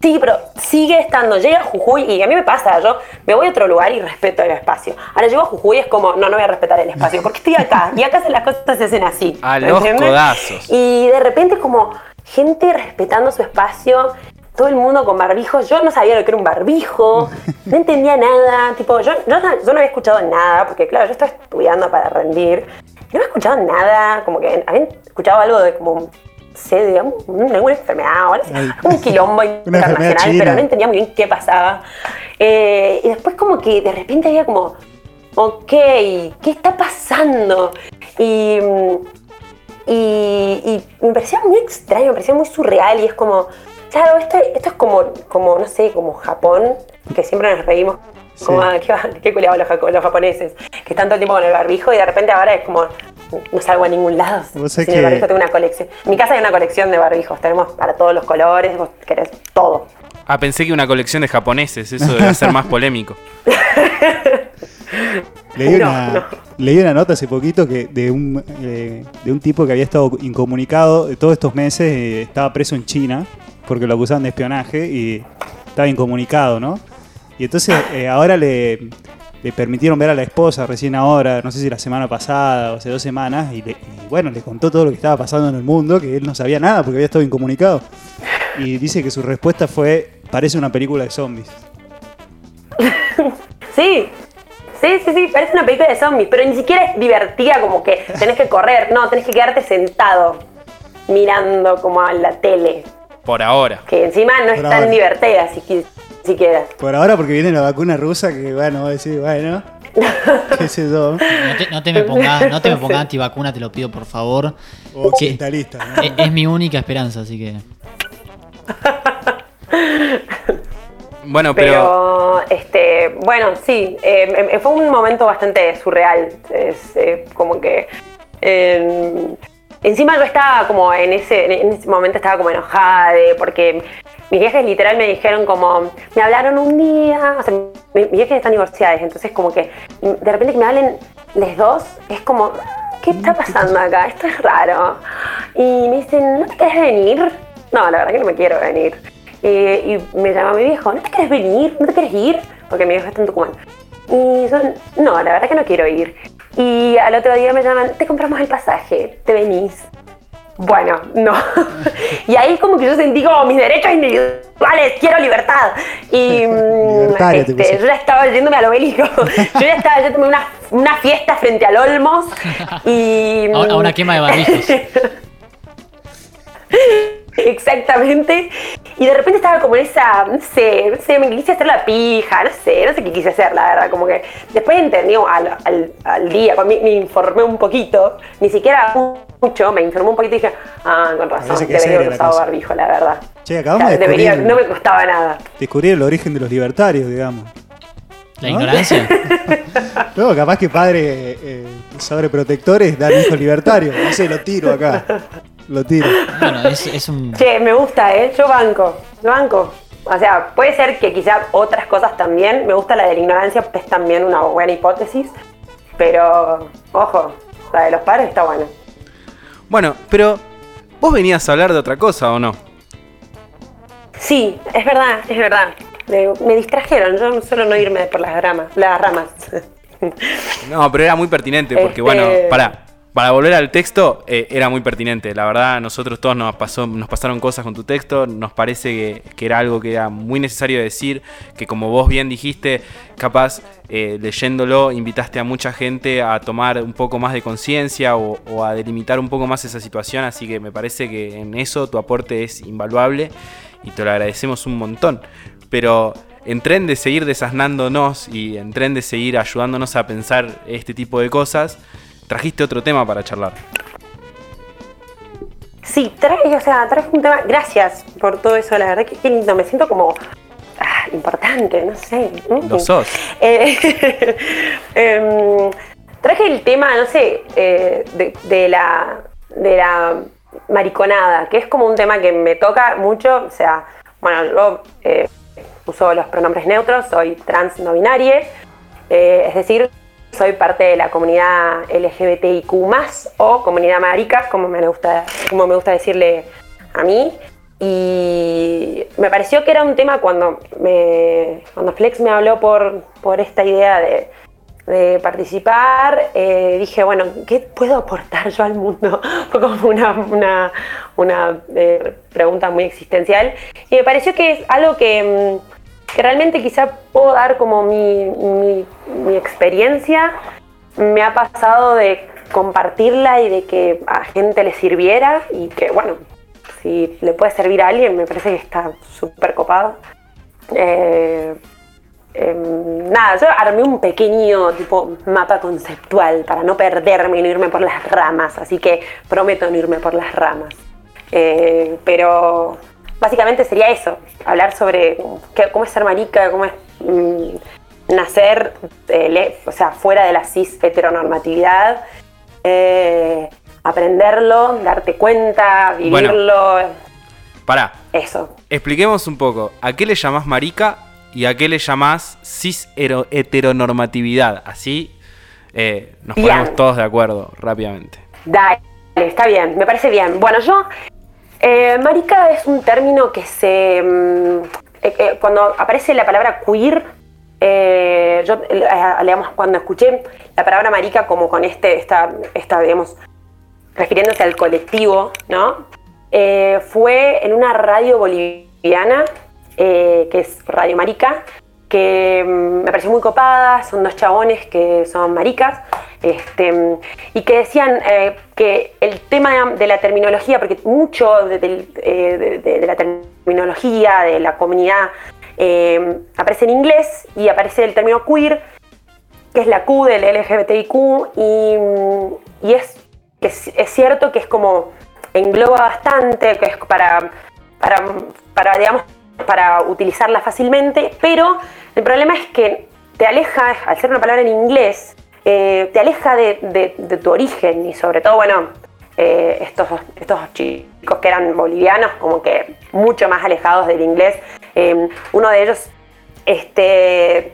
sí, pero sigue estando. Llega a Jujuy y a mí me pasa, yo me voy a otro lugar y respeto el espacio. Ahora llego a Jujuy y es como, no, no voy a respetar el espacio, porque estoy acá. Y acá las cosas se hacen así. A los codazos. Y de repente como gente respetando su espacio, todo el mundo con barbijos. Yo no sabía lo que era un barbijo, <laughs> no entendía nada. Tipo, yo, yo, no- yo no había escuchado nada, porque claro, yo estaba estudiando para rendir. No había escuchado nada, como que había escuchado algo de como, sé, un- alguna enfermedad o un quilombo <laughs> internacional, pero no entendía muy bien qué pasaba. Eh, y después como que de repente había como, ok, ¿qué está pasando? Y, mm, y, y me parecía muy extraño, me parecía muy surreal y es como, claro, esto, esto es como, como, no sé, como Japón, que siempre nos reímos, como, Sí. ah, qué, qué culiados los, japoneses, que están todo el tiempo con el barbijo y de repente ahora es como, no salgo a ningún lado Vos sin el barbijo, tengo una colección. En mi casa hay una colección de barbijos, tenemos para todos los colores, vos querés todo. Ah, pensé que una colección de japoneses, eso debe ser más polémico. <laughs> Leí, No, una, no. leí una nota hace poquito que de un, eh, de un tipo que había estado incomunicado todos estos meses, eh, estaba preso en China porque lo acusaban de espionaje y estaba incomunicado, ¿no? Y entonces eh, ahora le, permitieron ver a la esposa recién ahora, no sé si la semana pasada o hace dos semanas, y bueno, le contó todo lo que estaba pasando en el mundo, que él no sabía nada porque había estado incomunicado. Y dice que su respuesta fue, parece una película de zombies. <laughs> Sí, sí, sí, sí, parece una película de zombies, pero ni siquiera es divertida como que tenés que correr, no, tenés que quedarte sentado mirando como a la tele, Por ahora. que encima no es Por tan ahora. divertida si, siquiera. Por ahora porque viene la vacuna rusa que, bueno, voy a decir, bueno, <laughs> qué sé yo. No te, no te me pongas, no te me pongas antivacuna, te lo pido por favor. O Que- occidentalista, ¿no? es, es mi única esperanza, así que. <laughs> Bueno, pero, Pero, este, bueno, sí, eh, eh, fue un momento bastante surreal. Es eh, como que. eh, encima yo estaba como en ese, en ese momento estaba como enojada de, porque mis viajes literal me dijeron como, me hablaron un día, o sea, mi- mis viajes están divorciados, entonces como que de repente que me hablen los dos, es como, ¿qué está pasando acá? Esto es raro. Y me dicen, ¿no te querés venir? No, la verdad que no me quiero venir. Eh, y me llama mi viejo, ¿no te querés venir? ¿No te querés ir? Porque mi viejo está en Tucumán. Y yo, no, la verdad que no quiero ir. Y al otro día me llaman, te compramos el pasaje, te venís. Bueno, no. <laughs> y ahí como que yo sentí como mis derechos individuales, quiero libertad. Y mm, este, yo ya estaba yéndome al obelisco. <laughs> yo ya estaba yéndome una, una fiesta frente al Olmos. Y, A, a una quema de barbijos. <laughs> <laughs> Exactamente. Y de repente estaba como en esa, no sé, no sé, me quise hacer la pija, no sé, no sé qué quise hacer, la verdad. Como que después entendí al, al, al día, cuando me, me informé un poquito, ni siquiera mucho, me informé un poquito y dije, ah, con razón, debería haber usado barbijo, la verdad. Che, acabamos de Debería, no me costaba nada. descubrir el origen de los libertarios, digamos. La ¿No? ignorancia. <laughs> Luego, capaz que padres eh, sobreprotectores dan hijos libertarios. No sé, lo tiro acá. Lo tiro. Bueno, es, es un. Che, me gusta, ¿eh? Yo banco, yo banco. O sea, puede ser que quizás otras cosas también. Me gusta la de la ignorancia, es también una buena hipótesis. Pero, ojo, la de los padres está buena. Bueno, pero vos venías a hablar de otra cosa o no? Sí, es verdad, es verdad. Me, me distrajeron, yo solo no irme por las ramas. Las ramas. No, pero era muy pertinente porque, Este- bueno, para, para volver al texto, eh, era muy pertinente. La verdad, nosotros todos nos, pasaron cosas con tu texto. Nos parece que, que era algo que era muy necesario decir. Que, como vos bien dijiste, capaz eh, leyéndolo, invitaste a mucha gente a tomar un poco más de conciencia o, o a delimitar un poco más esa situación. Así que me parece que en eso tu aporte es invaluable y te lo agradecemos un montón. Pero en tren de seguir desasnándonos y en tren de seguir ayudándonos a pensar este tipo de cosas, trajiste otro tema para charlar. Sí, traje, o sea, traje un tema. Gracias por todo eso, la verdad que qué lindo. Me siento como ah, importante, no sé. Lo sos. Eh, <laughs> em, traje el tema, no sé, eh, de, de la, de la mariconada, que es como un tema que me toca mucho. O sea, bueno, yo eh, uso los pronombres neutros, soy trans no binaria, es decir, soy parte de la comunidad LGBTIQ o comunidad marica, como me gusta, como me gusta decirle a mí. Y me pareció que era un tema cuando, me, cuando Flex me habló por, por esta idea de, de participar, eh, dije, bueno, ¿qué puedo aportar yo al mundo? <laughs> Fue como una, una, una, eh, pregunta muy existencial. Y me pareció que es algo que, mm, que realmente quizá puedo dar como mi, mi, experiencia. Me ha pasado de compartirla y de que a gente le sirviera y que, bueno, si le puede servir a alguien, me parece que está súper copado. Eh, Em, nada, yo armé un pequeño tipo mapa conceptual para no perderme y no irme por las ramas, así que prometo no irme por las ramas. Eh, pero básicamente sería eso, hablar sobre qué- cómo es ser marica, cómo es mm, nacer, eh, le- o sea, fuera de la cis heteronormatividad, eh, aprenderlo, darte cuenta, Bueno. vivirlo, Pará, eso. expliquemos un poco. ¿A qué le llamás marica y a qué le llamás cis heteronormatividad? Así eh, nos Bien. ponemos todos de acuerdo rápidamente. Dale, está bien, me parece bien. Bueno, yo, eh, marica es un término que se... mm, eh, eh, cuando aparece la palabra queer, yo, digamos, cuando escuché la palabra marica como con este, esta, esta, digamos, refiriéndose al colectivo, ¿no? Fue en una radio boliviana, que es Radio Marica, que mm, me pareció muy copada, son dos chabones que son maricas, este, y que decían eh, que el tema de la terminología, porque mucho de, eh, la terminología de la comunidad eh, aparece en inglés y aparece el término queer, que es la Q del LGBTIQ, y, y es, es, es cierto que es como engloba bastante, que es para, para, para, digamos, para utilizarla fácilmente, pero el problema es que te aleja, al ser una palabra en inglés, eh, te aleja de, tu origen y sobre todo, bueno, eh, estos, estos chicos que eran bolivianos, como que mucho más alejados del inglés. Eh, uno de ellos este,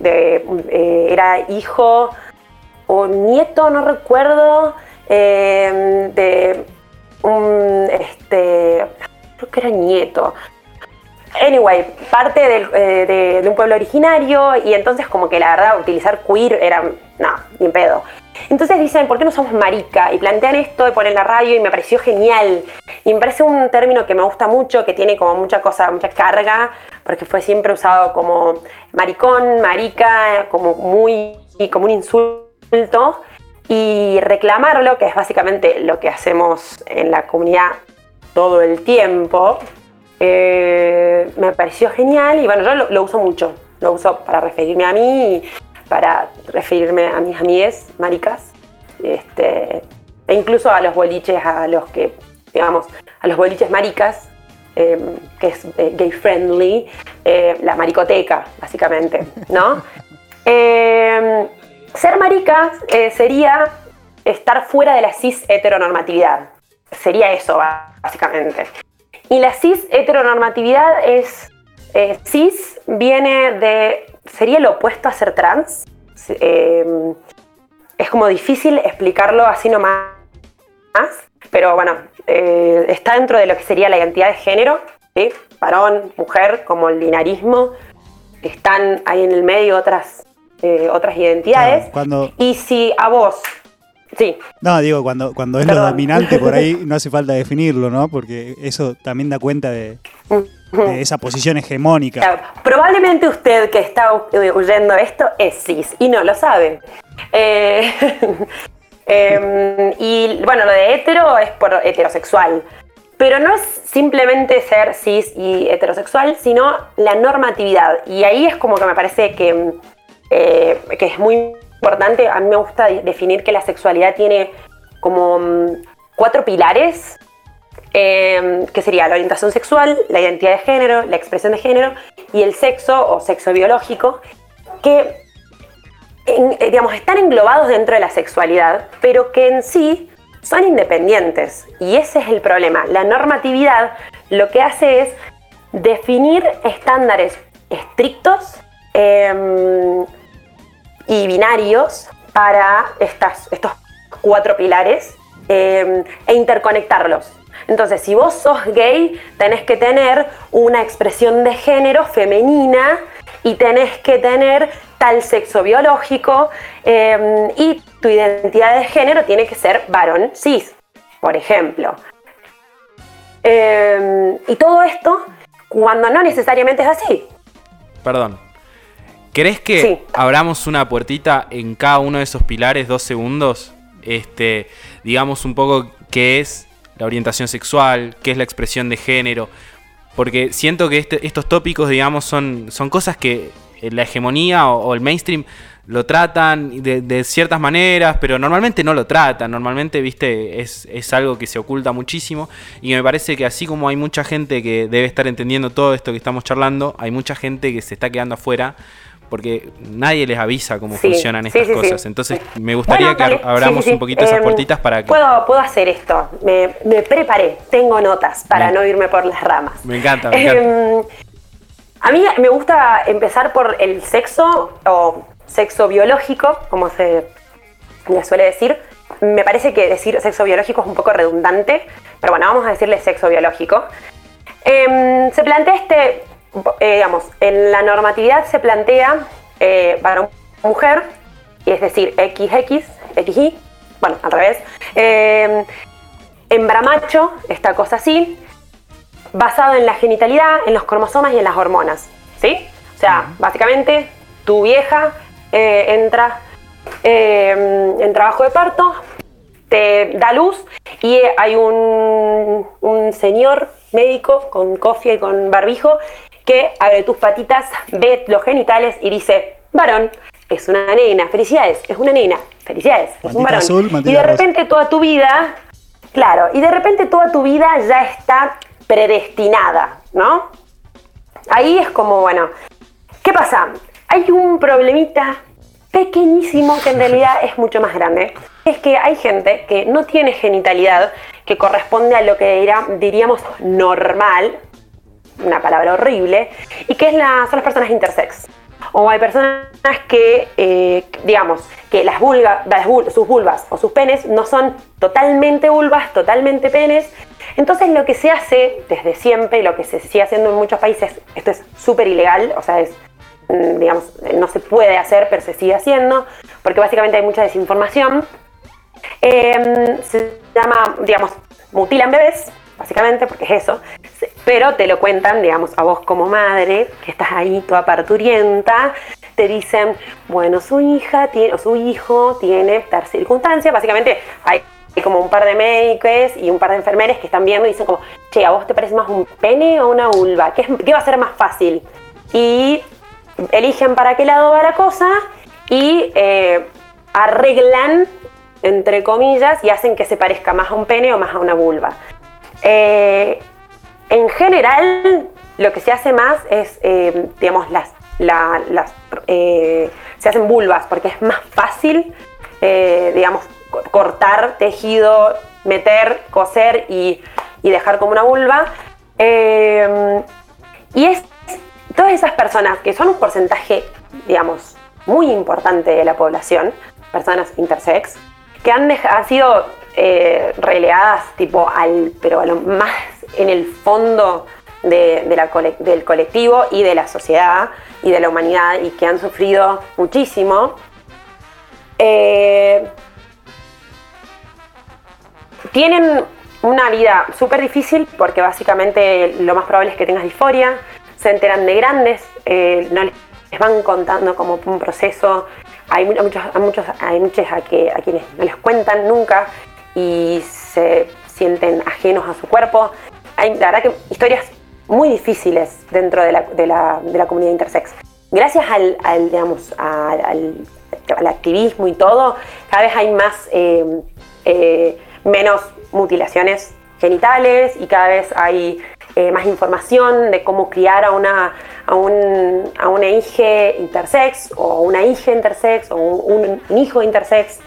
eh, era hijo o nieto, no recuerdo, eh, de un, este, creo que era nieto. Anyway, parte eh, de, un pueblo originario y entonces como que la verdad utilizar queer era no, ni pedo. Entonces dicen, ¿por qué no somos marica? Y plantean esto y ponen la radio y me pareció genial. Y me parece un término que me gusta mucho, que tiene como mucha cosa, mucha carga, porque fue siempre usado como maricón, marica, como muy, como un insulto. Y reclamarlo, que es básicamente lo que hacemos en la comunidad todo el tiempo, eh, me pareció genial y bueno, yo lo, lo uso mucho. Lo uso para referirme a mí para referirme a mis amigas maricas, este, e incluso a los boliches, a los que, digamos, a los boliches maricas, em, que es eh, gay friendly, eh, la maricoteca, básicamente, ¿no? <laughs> Em, ser maricas eh, sería estar fuera de la cis heteronormatividad. Sería eso, básicamente. Y la cis heteronormatividad es. cis viene de sería lo opuesto a ser trans. Eh, es como difícil explicarlo así nomás, pero bueno, eh, está dentro de lo que sería la identidad de género, ¿sí? varón, mujer, como el binarismo. Están ahí en el medio otras, eh, otras identidades. cuando... Y si a vos Sí. No, digo, cuando, cuando es lo dominante por ahí <laughs> no hace falta definirlo, ¿no? Porque eso también da cuenta de, esa posición hegemónica. probablemente usted que está huyendo esto es cis y no lo sabe. Eh, <laughs> em, y bueno, lo de hetero es por heterosexual. Pero no es simplemente ser cis y heterosexual, sino la normatividad. Y ahí es como que me parece que, eh, que es muy importante, a mí me gusta definir que la sexualidad tiene como mm, cuatro pilares, em, que sería la orientación sexual, la identidad de género, la expresión de género y el sexo o sexo biológico, que eh, digamos, están englobados dentro de la sexualidad, pero que en sí son independientes. Y ese es el problema. La normatividad lo que hace es definir estándares estrictos, em, y binarios para estas, estos cuatro pilares em, e interconectarlos. Entonces, si vos sos gay, tenés que tener una expresión de género femenina y tenés que tener tal sexo biológico em, y tu identidad de género tiene que ser varón cis, por ejemplo. Em, y todo esto cuando no necesariamente es así. Perdón, ¿Querés que abramos una puertita en cada uno de esos pilares, dos segundos? Este, digamos un poco qué es la orientación sexual, qué es la expresión de género. Porque siento que este, estos tópicos, digamos, son, son cosas que la hegemonía o, el mainstream lo tratan de, ciertas maneras, pero normalmente no lo tratan. Normalmente, viste, es, es, algo que se oculta muchísimo. Y me parece que así como hay mucha gente que debe estar entendiendo todo esto que estamos charlando, hay mucha gente que se está quedando afuera porque nadie les avisa cómo funcionan estas cosas. Entonces, me gustaría que abramos un poquito esas em, puertitas para que... Puedo, puedo hacer esto. Me, preparé, tengo notas para no irme por las ramas. Me encanta, me encanta. Em, a mí me gusta empezar por el sexo o sexo biológico, como se suele decir. Me parece que decir sexo biológico es un poco redundante, pero bueno, vamos a decirle sexo biológico. Em, se plantea este eh, digamos, en la normatividad se plantea eh, para mujer, es decir, XX, XY, bueno, al revés, eh, hembra macho, esta cosa así, basado en la genitalidad, en los cromosomas y en las hormonas, ¿sí? O sea, básicamente, tu vieja entra en trabajo de parto, te da luz y hay un, un señor médico con cofia y con barbijo que abre tus patitas, ve los genitales y dice, varón, es una nena, felicidades, es una nena, felicidades, es un varón. y de repente toda tu vida, claro, y de repente toda tu vida ya está predestinada, ¿no? Ahí es como, bueno, ¿qué pasa? Hay un problemita pequeñísimo que en realidad es mucho más grande. Es que hay gente que no tiene genitalidad que corresponde a lo que diríamos normal, una palabra horrible, y que es la, son las personas intersex. O hay personas que, eh, digamos, que las, vulgas, sus vulvas o sus penes no son totalmente vulvas, totalmente penes. Entonces lo que se hace desde siempre, lo que se sigue haciendo en muchos países, esto es súper ilegal, o sea, es mm, digamos, no se puede hacer, pero se sigue haciendo, porque básicamente hay mucha desinformación. Em, se llama, digamos, mutilan bebés, básicamente, porque es eso, pero te lo cuentan, digamos, a vos como madre, que estás ahí toda parturienta, te dicen, bueno, su hija tiene, o su hijo tiene tal circunstancia, básicamente hay como un par de médicos y un par de enfermeras que están viendo y dicen como, che, ¿a vos te parece más un pene o una vulva? ¿Qué, qué va a ser más fácil? Y eligen para qué lado va la cosa y eh, arreglan, entre comillas, y hacen que se parezca más a un pene o más a una vulva. Eh, en general, lo que se hace más es, eh, digamos, las, las se hacen vulvas porque es más fácil, digamos, cortar tejido, meter, coser y, dejar como una vulva. y es todas esas personas que son un porcentaje, digamos, muy importante de la población, personas intersex, que han, sido eh, relegadas tipo al, pero a lo más en el fondo del colectivo y de la sociedad y de la humanidad y que han sufrido muchísimo. Eh, tienen una vida súper difícil porque básicamente lo más probable es que tengas disforia, se enteran de grandes, eh, no les van contando como un proceso. Hay muchos, hay muchos, hay muchos a, que, a quienes no les cuentan nunca y se sienten ajenos a su cuerpo. Hay, la verdad que historias muy difíciles dentro de la, de la, de la comunidad intersex. Gracias al, al digamos, al, al, activismo y todo, cada vez hay más, eh, eh, menos mutilaciones genitales y cada vez hay eh, más información de cómo criar a una, a, un, a una hija intersex o una hija intersex o un, hijo intersex.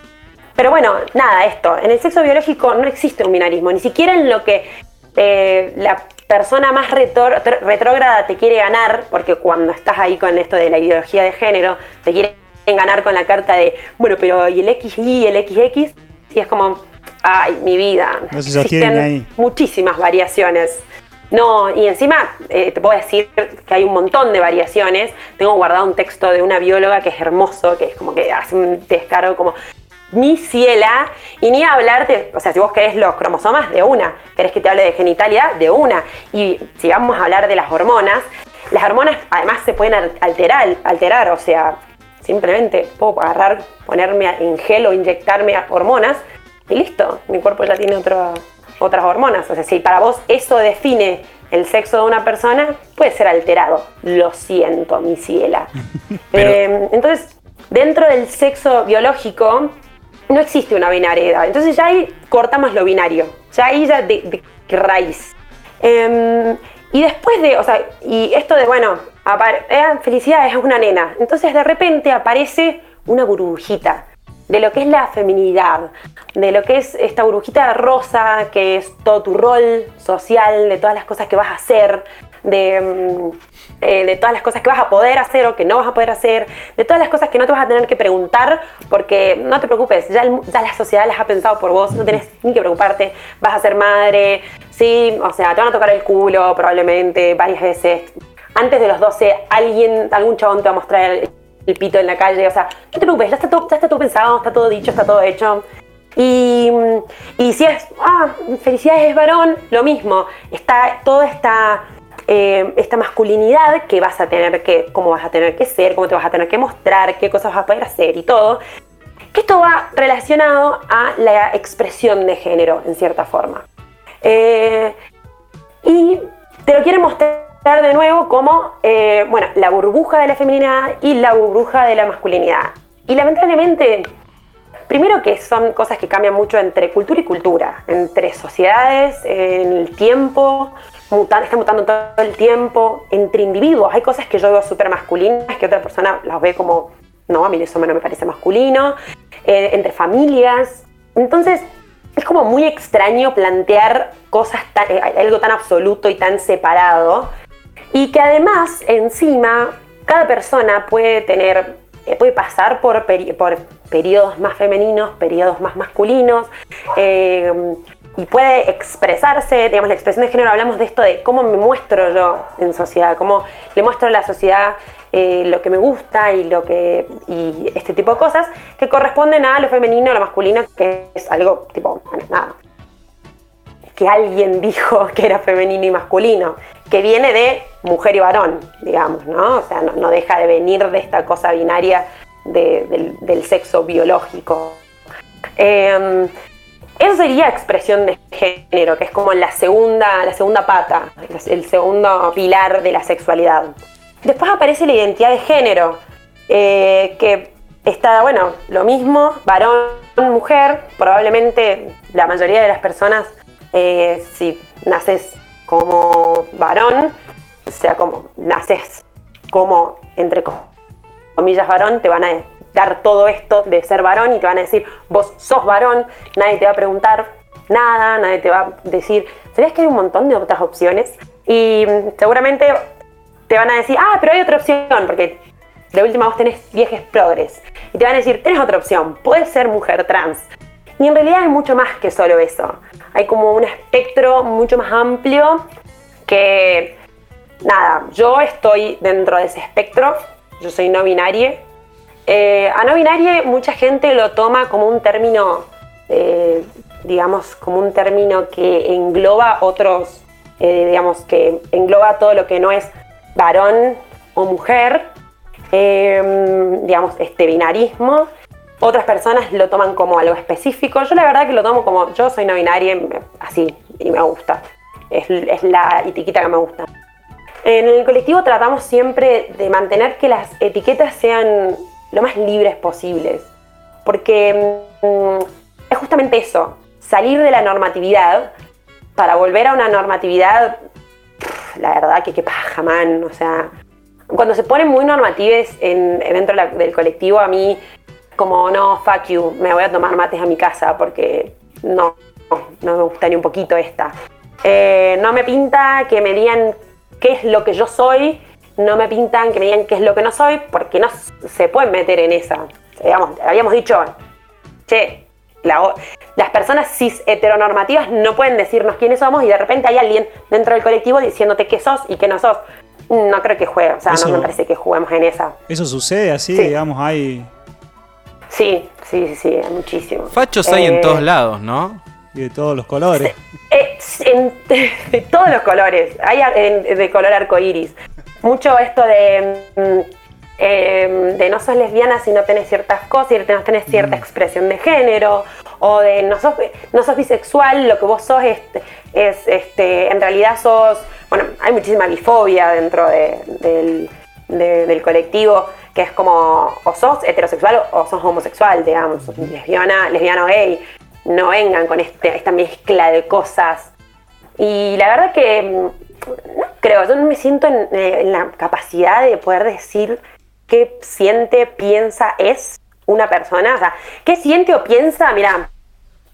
Pero bueno, nada, esto, en el sexo biológico no existe un binarismo, ni siquiera en lo que eh, la persona más retrógrada te quiere ganar, porque cuando estás ahí con esto de la ideología de género, te quieren ganar con la carta de, bueno, pero ¿y el XY y el XX? Y es como, ay, mi vida, existen muchísimas variaciones. No, y encima eh, te puedo decir que hay un montón de variaciones. Tengo guardado un texto de una bióloga que es hermoso, que es como que hace un descargo como ni ciela, y ni hablarte, o sea, si vos querés los cromosomas, de una, querés que te hable de genitalidad, de una. Y si vamos a hablar de las hormonas, las hormonas además se pueden alterar, alterar o sea, simplemente puedo agarrar, ponerme en gel o inyectarme hormonas y listo, mi cuerpo ya tiene otra otras hormonas. O sea, si para vos eso define el sexo de una persona, puede ser alterado. Lo siento, mi ciela. <laughs> Eh, entonces, dentro del sexo biológico no existe una binariedad. Entonces ya ahí cortamos lo binario. Ya ahí ya de, raíz. Em, y después de, o sea, y esto de, bueno, eh, felicidad es una nena. Entonces de repente aparece una burbujita de lo que es la feminidad, de lo que es esta burbujita rosa, que es todo tu rol social, de todas las cosas que vas a hacer, de, mm, eh, de, todas las cosas que vas a poder hacer o que no vas a poder hacer, de todas las cosas que no te vas a tener que preguntar, porque no te preocupes, ya, la sociedad las ha pensado por vos, no tenés ni que preocuparte, vas a ser madre, sí, o sea, te van a tocar el culo probablemente varias veces. Antes de los 12, alguien, algún chabón te va a mostrar el pito en la calle. O sea, no te preocupes, ya está todo, ya está todo pensado, está todo dicho, está todo hecho. Y, y si es, ah, felicidades es varón, lo mismo. Está toda esta, eh, esta masculinidad que vas a tener que, cómo vas a tener que ser, cómo te vas a tener que mostrar, qué cosas vas a poder hacer y todo. Que esto va relacionado a la expresión de género, en cierta forma. Eh, y te lo quieren mostrar de nuevo como, eh, bueno, la burbuja de la feminidad y la burbuja de la masculinidad. Y lamentablemente, primero que son cosas que cambian mucho entre cultura y cultura, entre sociedades, en el tiempo, mutan, está mutando todo el tiempo, entre individuos. Hay cosas que yo veo súper masculinas que otra persona las ve como, no, a mí eso no me parece masculino, eh, entre familias. Entonces, es como muy extraño plantear cosas, eh, algo tan absoluto y tan separado y que además encima cada persona puede tener, eh, puede pasar por, por periodos más femeninos, periodos más masculinos, y puede expresarse, digamos, la expresión de género, hablamos de esto de cómo me muestro yo en sociedad, cómo le muestro a la sociedad eh, lo que me gusta y lo que y este tipo de cosas que corresponden a lo femenino, a lo masculino, que es algo tipo nada que alguien dijo <laughs> que era femenino y masculino, que viene de mujer y varón, digamos, ¿no? O sea, no, deja de venir de esta cosa binaria de- del, del sexo biológico. Eh, eso sería expresión de género, que es como la segunda, la segunda pata, el segundo pilar de la sexualidad. Después aparece la identidad de género, eh, que está, bueno, lo mismo, varón, mujer, probablemente la mayoría de las personas, eh, si naces como varón, o sea, como naces como, entre comillas, varón, te van a dar todo esto de ser varón y te van a decir, vos sos varón, nadie te va a preguntar nada, nadie te va a decir, ¿sabías que hay un montón de otras opciones? Y mm, seguramente te van a decir, ah, pero hay otra opción, porque de última vos tenés viejes progres. Y te van a decir, tenés otra opción, puedes ser mujer trans. Y en realidad hay mucho más que solo eso. Hay como un espectro mucho más amplio que, nada, yo estoy dentro de ese espectro, yo soy no binaria. Eh, a no binaria mucha gente lo toma como un término, eh, digamos, como un término que engloba otros, eh, digamos, que engloba todo lo que no es varón o mujer, eh, digamos, este binarismo. Otras personas lo toman como algo específico. Yo la verdad que lo tomo como yo soy no binaria, me- así, y me gusta. Es la etiqueta que me gusta. En el colectivo tratamos siempre de mantener que las etiquetas sean lo más libres posibles. Porque mm, es justamente eso, salir de la normatividad para volver a una normatividad, la verdad que qué paja, man. O sea, cuando se ponen muy normatives en, dentro del colectivo, a mí, como no, fuck you, me voy a tomar mates a mi casa porque no, no me gusta ni un poquito esta. Eh, no me pinta que me digan qué es lo que yo soy, no me pintan que me digan qué es lo que no soy, porque no se pueden meter en esa. Digamos, habíamos dicho, che, la las personas cis heteronormativas no pueden decirnos quiénes somos y de repente hay alguien dentro del colectivo diciéndote qué sos y qué no sos. No creo que juegue, o sea, Eso- no me parece que juguemos en esa. Eso sucede así, Sí. digamos, hay Sí, sí, sí, sí, hay muchísimo. Fachos hay Eh, en todos lados, ¿no? y de todos los colores. Eh, en- <laughs> de todos los colores. Hay de color arcoíris. Mucho esto de, mm, eh, de no sos lesbiana si no tenés ciertas cosas, si no tenés cierta expresión de género, o de no sos, no sos bisexual, lo que vos sos es, es, este, en realidad sos. Bueno, hay muchísima bifobia dentro de- del, de- del colectivo, que es como o sos heterosexual o sos homosexual, digamos, sos lesbiana, lesbiano gay. No vengan con este, esta mezcla de cosas. Y la verdad que mm, creo, yo no me siento en, eh, en la capacidad de poder decir qué siente, piensa, es una persona. O sea, qué siente o piensa, mira,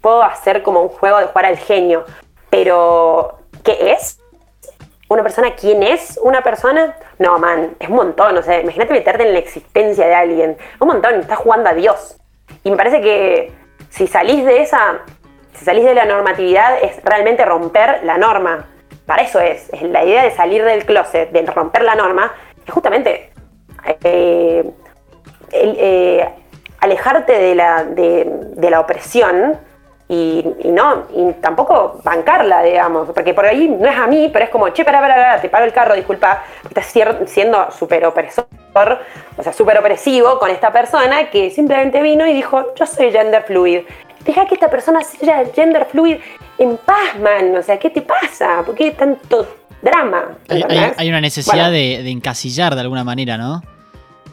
puedo hacer como un juego de jugar al genio, pero ¿qué es? ¿Una persona quién es una persona? No, man, es un montón. O sea, imagínate meterte en la existencia de alguien. Un montón, estás jugando a Dios. Y me parece que si salís de esa, si salís de la normatividad, es realmente romper la norma. Para eso es, la idea de salir del closet, de romper la norma, es justamente eh, eh, alejarte de la, de, la opresión y, no, y tampoco bancarla, digamos, porque por ahí no es a mí, pero es como, che, para, para, para, te paro el carro, disculpa, estás siendo súper opresor, o sea, súper opresivo con esta persona que simplemente vino y dijo, yo soy gender fluid. Deja que esta persona sea gender fluid en paz, man, o sea, ¿qué te pasa? ¿Por qué tanto drama? Hay, hay- ¿Entendés? hay una necesidad Bueno, de, de encasillar de alguna manera, ¿no?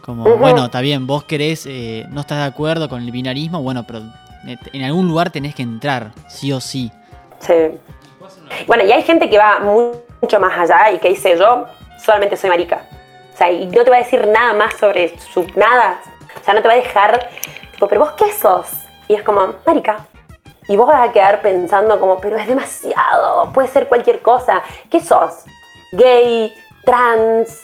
Como, bueno, está bien, vos querés, eh, no estás de acuerdo con el binarismo, bueno, pero eh, en algún lugar tenés que entrar, sí o sí. Sí. Bueno, y hay gente que va mu- mucho más allá y que dice yo solamente soy marica. O sea, y no te va a decir nada más sobre su nada. O sea, no te va a dejar, tipo, pero vos qué sos? Y es como, marica. Y vos vas a quedar pensando como, pero es demasiado, puede ser cualquier cosa. ¿Qué sos? Gay, trans,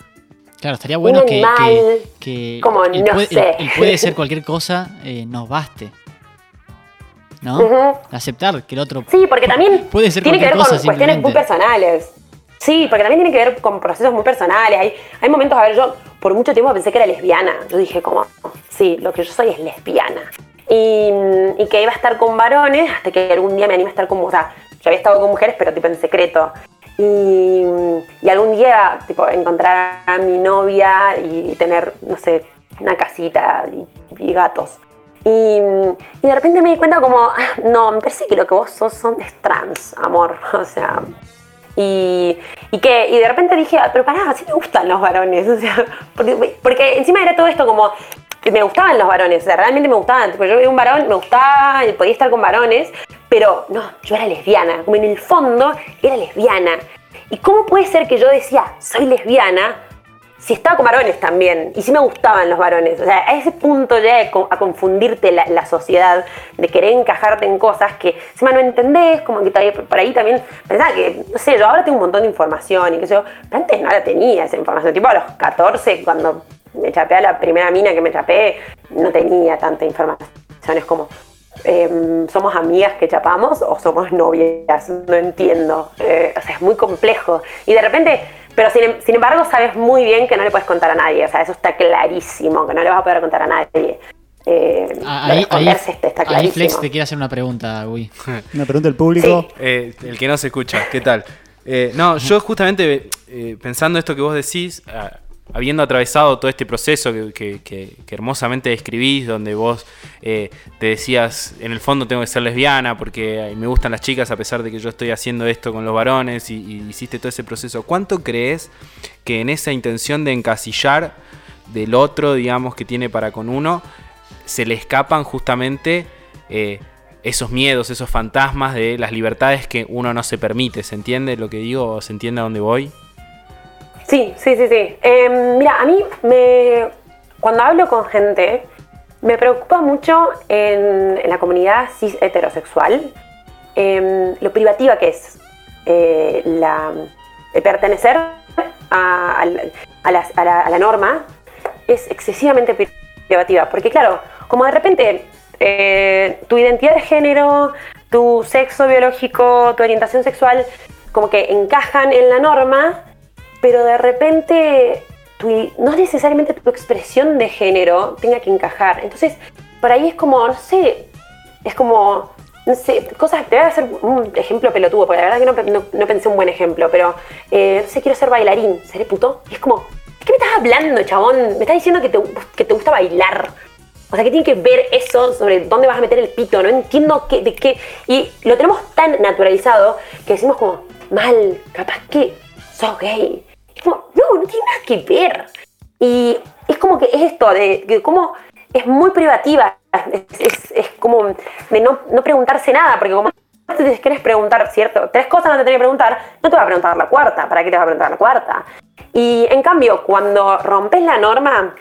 Claro, estaría bueno que, animal, que, que como, el, no puede, sé. el- el puede ser cualquier cosa eh, nos baste. ¿No? Aceptar que el otro Sí, porque también <laughs> Puede ser tiene que ver con cuestiones muy personales. Sí, porque también tiene que ver con procesos muy personales. Hay, hay momentos, a ver, yo por mucho tiempo pensé que era lesbiana. Yo dije como, sí, lo que yo soy es lesbiana. Y, y que iba a estar con varones hasta que algún día me anime a estar con, o sea, yo había estado con mujeres, pero tipo en secreto. Y, y algún día, tipo, encontrar a mi novia y tener, no sé, una casita y, y gatos. Y, y de repente me di cuenta como, ah, no, me parece que lo que vos sos son, es trans, amor. <laughs> O sea, y, y que y de repente dije, ah, pero pará, sí me gustan los varones. <laughs> O sea, porque, porque encima era todo esto como, me gustaban los varones, o sea, realmente me gustaban. Tipo, yo veía un varón, me gustaba, podía estar con varones, pero no, yo era lesbiana. Como en el fondo era lesbiana. ¿Y cómo puede ser que yo decía, soy lesbiana? si estaba con varones también, y si me gustaban los varones. O sea, a ese punto ya a confundirte la, sociedad, de querer encajarte en cosas que encima no entendés, como que todavía por ahí también pensaba que, no sé, yo ahora tengo un montón de información y sé yo, pero antes no la tenía esa información. Tipo a los 14, cuando me chapé a la primera mina que me chapé, no tenía tanta información. Es como, em, ¿somos amigas que chapamos o somos novias? No entiendo. Eh, o sea, es muy complejo. Y de repente, pero sin, em- sin embargo, sabes muy bien que no le puedes contar a nadie. O sea, eso está clarísimo, que no le vas a poder contar a nadie. Eh, Ah, Ahí, ahí, esconderse está, está ahí. Flex te quiere hacer una pregunta, Gui. <laughs> Una pregunta del público. Sí. Eh, el que no se escucha, ¿qué tal? Eh, no, yo justamente eh, pensando esto que vos decís, ah, habiendo atravesado todo este proceso que, hermosamente describís, donde vos eh, te decías, en el fondo tengo que ser lesbiana porque me gustan las chicas a pesar de que yo estoy haciendo esto con los varones y, y hiciste todo ese proceso, ¿cuánto crees que en esa intención de encasillar del otro, digamos, que tiene para con uno, se le escapan justamente eh, esos miedos, esos fantasmas de las libertades que uno no se permite. ¿Se entiende lo que digo? ¿Se entiende a dónde voy? Sí, sí, sí, sí. Eh, mira, a mí me, cuando hablo con gente, me preocupa mucho en, la comunidad cis heterosexual eh, lo privativa que es eh, la, el pertenecer a, la, norma es excesivamente pri- privativa. Porque claro, como de repente eh, tu identidad de género, tu sexo biológico, tu orientación sexual, como que encajan en la norma, pero de repente tu- no necesariamente tu expresión de género tenga que encajar. Entonces, por ahí es como, no sé, es como, no sé, cosas, te voy a hacer un ejemplo pelotudo, porque la verdad que no, no- pensé un buen ejemplo, pero, eh, no sé, quiero ser bailarín, ¿seré puto? Y es como, ¿qué me estás hablando, chabón? Me estás diciendo que te, que te gusta bailar. O sea, que tiene que ver eso sobre dónde vas a meter el pito? No entiendo qué, de qué. Y lo tenemos tan naturalizado que decimos como, mal, capaz que sos gay. No, no tiene nada que ver. Y es como que es esto, de, de cómo es muy privativa. Es, es- es como de no, no preguntarse nada, porque como te quieres preguntar, ¿cierto? Tres cosas no te tenés que preguntar, no te va a preguntar la cuarta. ¿Para qué te va a preguntar la cuarta? Y en cambio, cuando rompes la norma,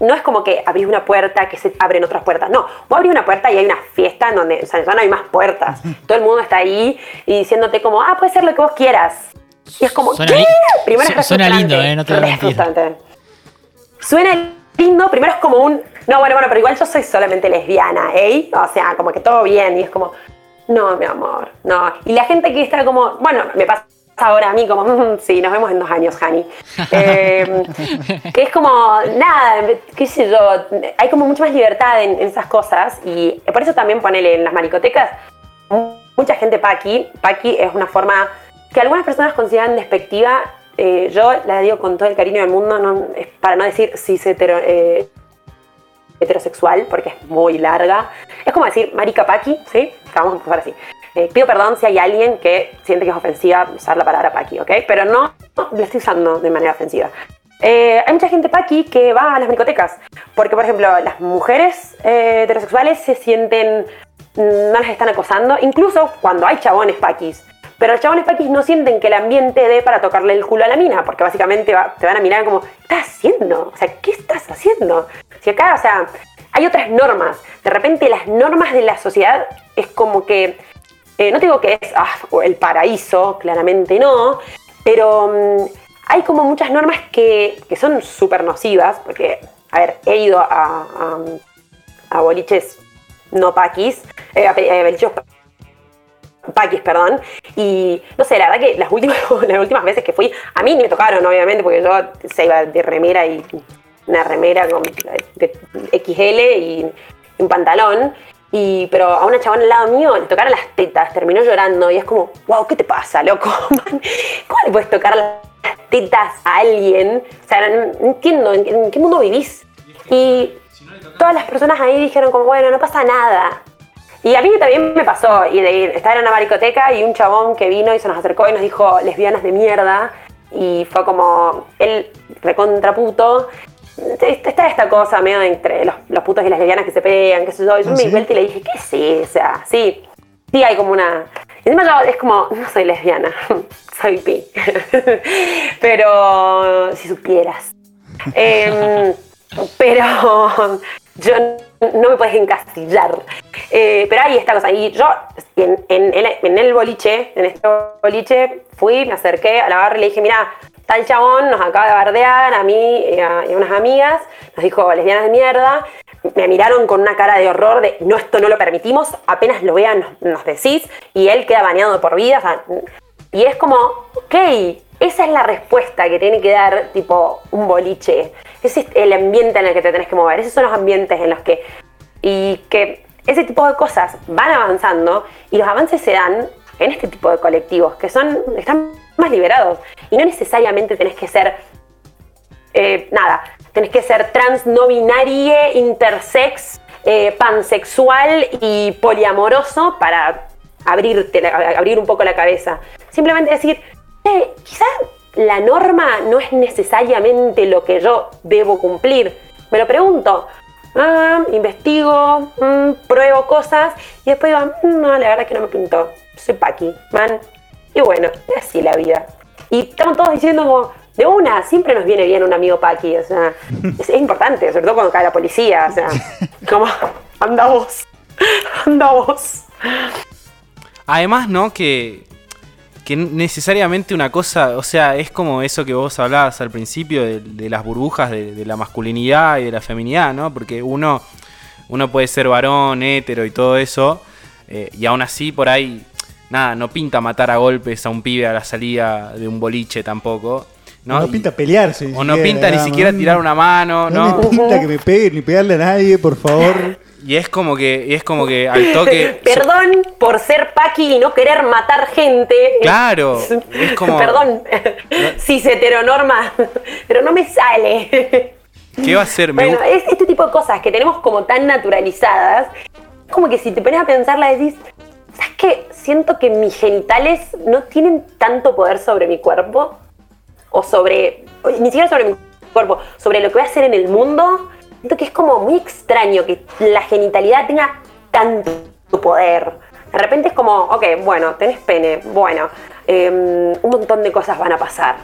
no es como que abrís una puerta que se abren otras puertas. No, vos abrís una puerta y hay una fiesta en donde o sea, ya no hay más puertas. <laughs> Todo el mundo está ahí y diciéndote como, ah, puede ser lo que vos quieras. Y es como, Suena ¿qué? Primero es su- suena lindo, ¿eh? No te voy a mentir. Suena lindo, primero es como un, no, bueno, bueno, pero igual yo soy solamente lesbiana, ¿eh? O sea, como que todo bien y es como, no, mi amor, no. Y la gente que está como, bueno, me pasa ahora a mí como, "Mm, sí, nos vemos en dos años, Hani. <laughs> Eh, que es como, nada, qué sé yo, hay como mucha más libertad en, en esas cosas y por eso también ponele en las maricotecas, mucha gente paqui, paqui es una forma que algunas personas consideran despectiva, eh, yo la digo con todo el cariño del mundo, no- para no decir cis hetero, eh, heterosexual, porque es muy larga. Es como decir marica paqui, ¿sí? Vamos a empezar así. Eh, pido perdón si hay alguien que siente que es ofensiva usar la palabra paqui, ¿ok? Pero no la estoy usando de manera ofensiva. Hay mucha gente paqui que va a las maricotecas, porque por ejemplo las mujeres heterosexuales se sienten, no las están acosando, incluso cuando hay chabones paquis. Pero los chabones paquis no sienten que el ambiente dé para tocarle el culo a la mina, porque básicamente te van a mirar como, ¿qué estás haciendo? O sea, ¿qué estás haciendo? Si acá, o sea, hay otras normas. De repente las normas de la sociedad es como que, eh, no digo que es ah, el paraíso, claramente no, pero mm, hay como muchas normas que, que son súper nocivas, porque, a ver, he ido a, a, boliches no paquis, eh, a, a boliches paquis, perdón, Y no sé, la verdad que las últimas, <laughs> las últimas veces que fui, a mí ni me tocaron, obviamente, porque yo se iba de remera y una remera con de XL y un pantalón. Y, pero a una chabona al lado mío le tocaron las tetas, terminó llorando y es como, wow, ¿qué te pasa, loco? <laughs> ¿Cómo le puedes tocar las tetas a alguien? O sea, no, entiendo, ¿en, qué mundo vivís? Y todas las personas ahí dijeron como, bueno, no pasa nada. Y a mí también me pasó, y de, estaba en una maricoteca y un chabón que vino y se nos acercó y nos dijo, lesbianas de mierda. Y fue como, él recontraputo, está esta cosa medio entre los, putos y las lesbianas que se pegan, qué sé yo. Y yo ¿Ah, me di vuelta y le dije, ¿qué sí? O sea, sí, sí hay como una. Y encima yo es como, no soy lesbiana, <laughs> soy pi. <laughs> pero si supieras. Em, pero <laughs> yo no me puedes encastillar. Eh, pero hay esta cosa. Y yo, en, en, el boliche, en este boliche, fui, me acerqué a la barra y le dije, mira, tal chabón nos acaba de bardear a mí y a, unas amigas, nos dijo lesbianas de mierda, me miraron con una cara de horror de no, esto no lo permitimos, apenas lo vean nos, decís, y él queda baneado por vida. y es como, ok, esa es la respuesta que tiene que dar tipo un boliche. Ese es el ambiente en el que te tenés que mover. Esos son los ambientes en los que... Y que ese tipo de cosas van avanzando y los avances se dan en este tipo de colectivos que son están más liberados y no necesariamente tenés que ser eh, nada tenés que ser trans no binaria intersex eh, pansexual y poliamoroso para abrirte abrir un poco la cabeza simplemente decir quizás la norma no es necesariamente lo que yo debo cumplir me lo pregunto ah, investigo, mm, pruebo cosas y después digo, mm, no, la verdad es que no me pintó soy Paqui, man. Y bueno, es así la vida. Y estamos todos diciendo como, de una, siempre nos viene bien un amigo Paqui, o sea, <laughs> es, importante, sobre todo cuando cae la policía, o sea, <laughs> como, anda vos, <laughs> anda vos. Además, ¿no? Que, que necesariamente una cosa, o sea, es como eso que vos hablabas al principio de, las burbujas de, de, la masculinidad y de la feminidad, ¿no? Porque uno, uno puede ser varón, hétero y todo eso, eh, y aún así por ahí nada, no pinta matar a golpes a un pibe a la salida de un boliche tampoco. No, no pinta pelearse. O no pinta ni siquiera tirar una mano, ¿no? No pinta que me pegue ni pegarle a nadie, por favor. <laughs> Y es como que, es como que al toque. <laughs> Perdón por ser paqui y no querer matar gente. Claro. <laughs> Es como. Perdón. si <laughs> se heteronorma. Pero no me sale. ¿Qué va a ser? Bueno, es este tipo de cosas que tenemos como tan naturalizadas. Como que si te pones a pensarla decís, ¿sabes qué? Siento que mis genitales no tienen tanto poder sobre mi cuerpo, o sobre, ni siquiera sobre mi cuerpo, sobre lo que voy a hacer en el mundo. Siento que es como muy extraño que la genitalidad tenga tanto poder. De repente es como, ok, bueno, tenés pene, bueno, em, un montón de cosas van a pasar.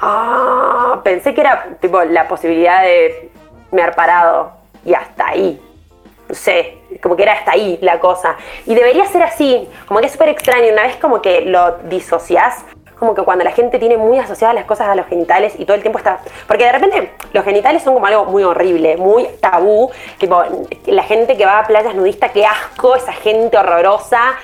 Ah, pensé que era tipo la posibilidad de me haber parado y hasta ahí no sé, como que era hasta ahí la cosa. Y debería ser así, como que es súper extraño, una vez como que lo disociás, como que cuando la gente tiene muy asociadas las cosas a los genitales y todo el tiempo está... Porque de repente los genitales son como algo muy horrible, muy tabú, tipo la gente que va a playas nudistas, qué asco, esa gente horrorosa.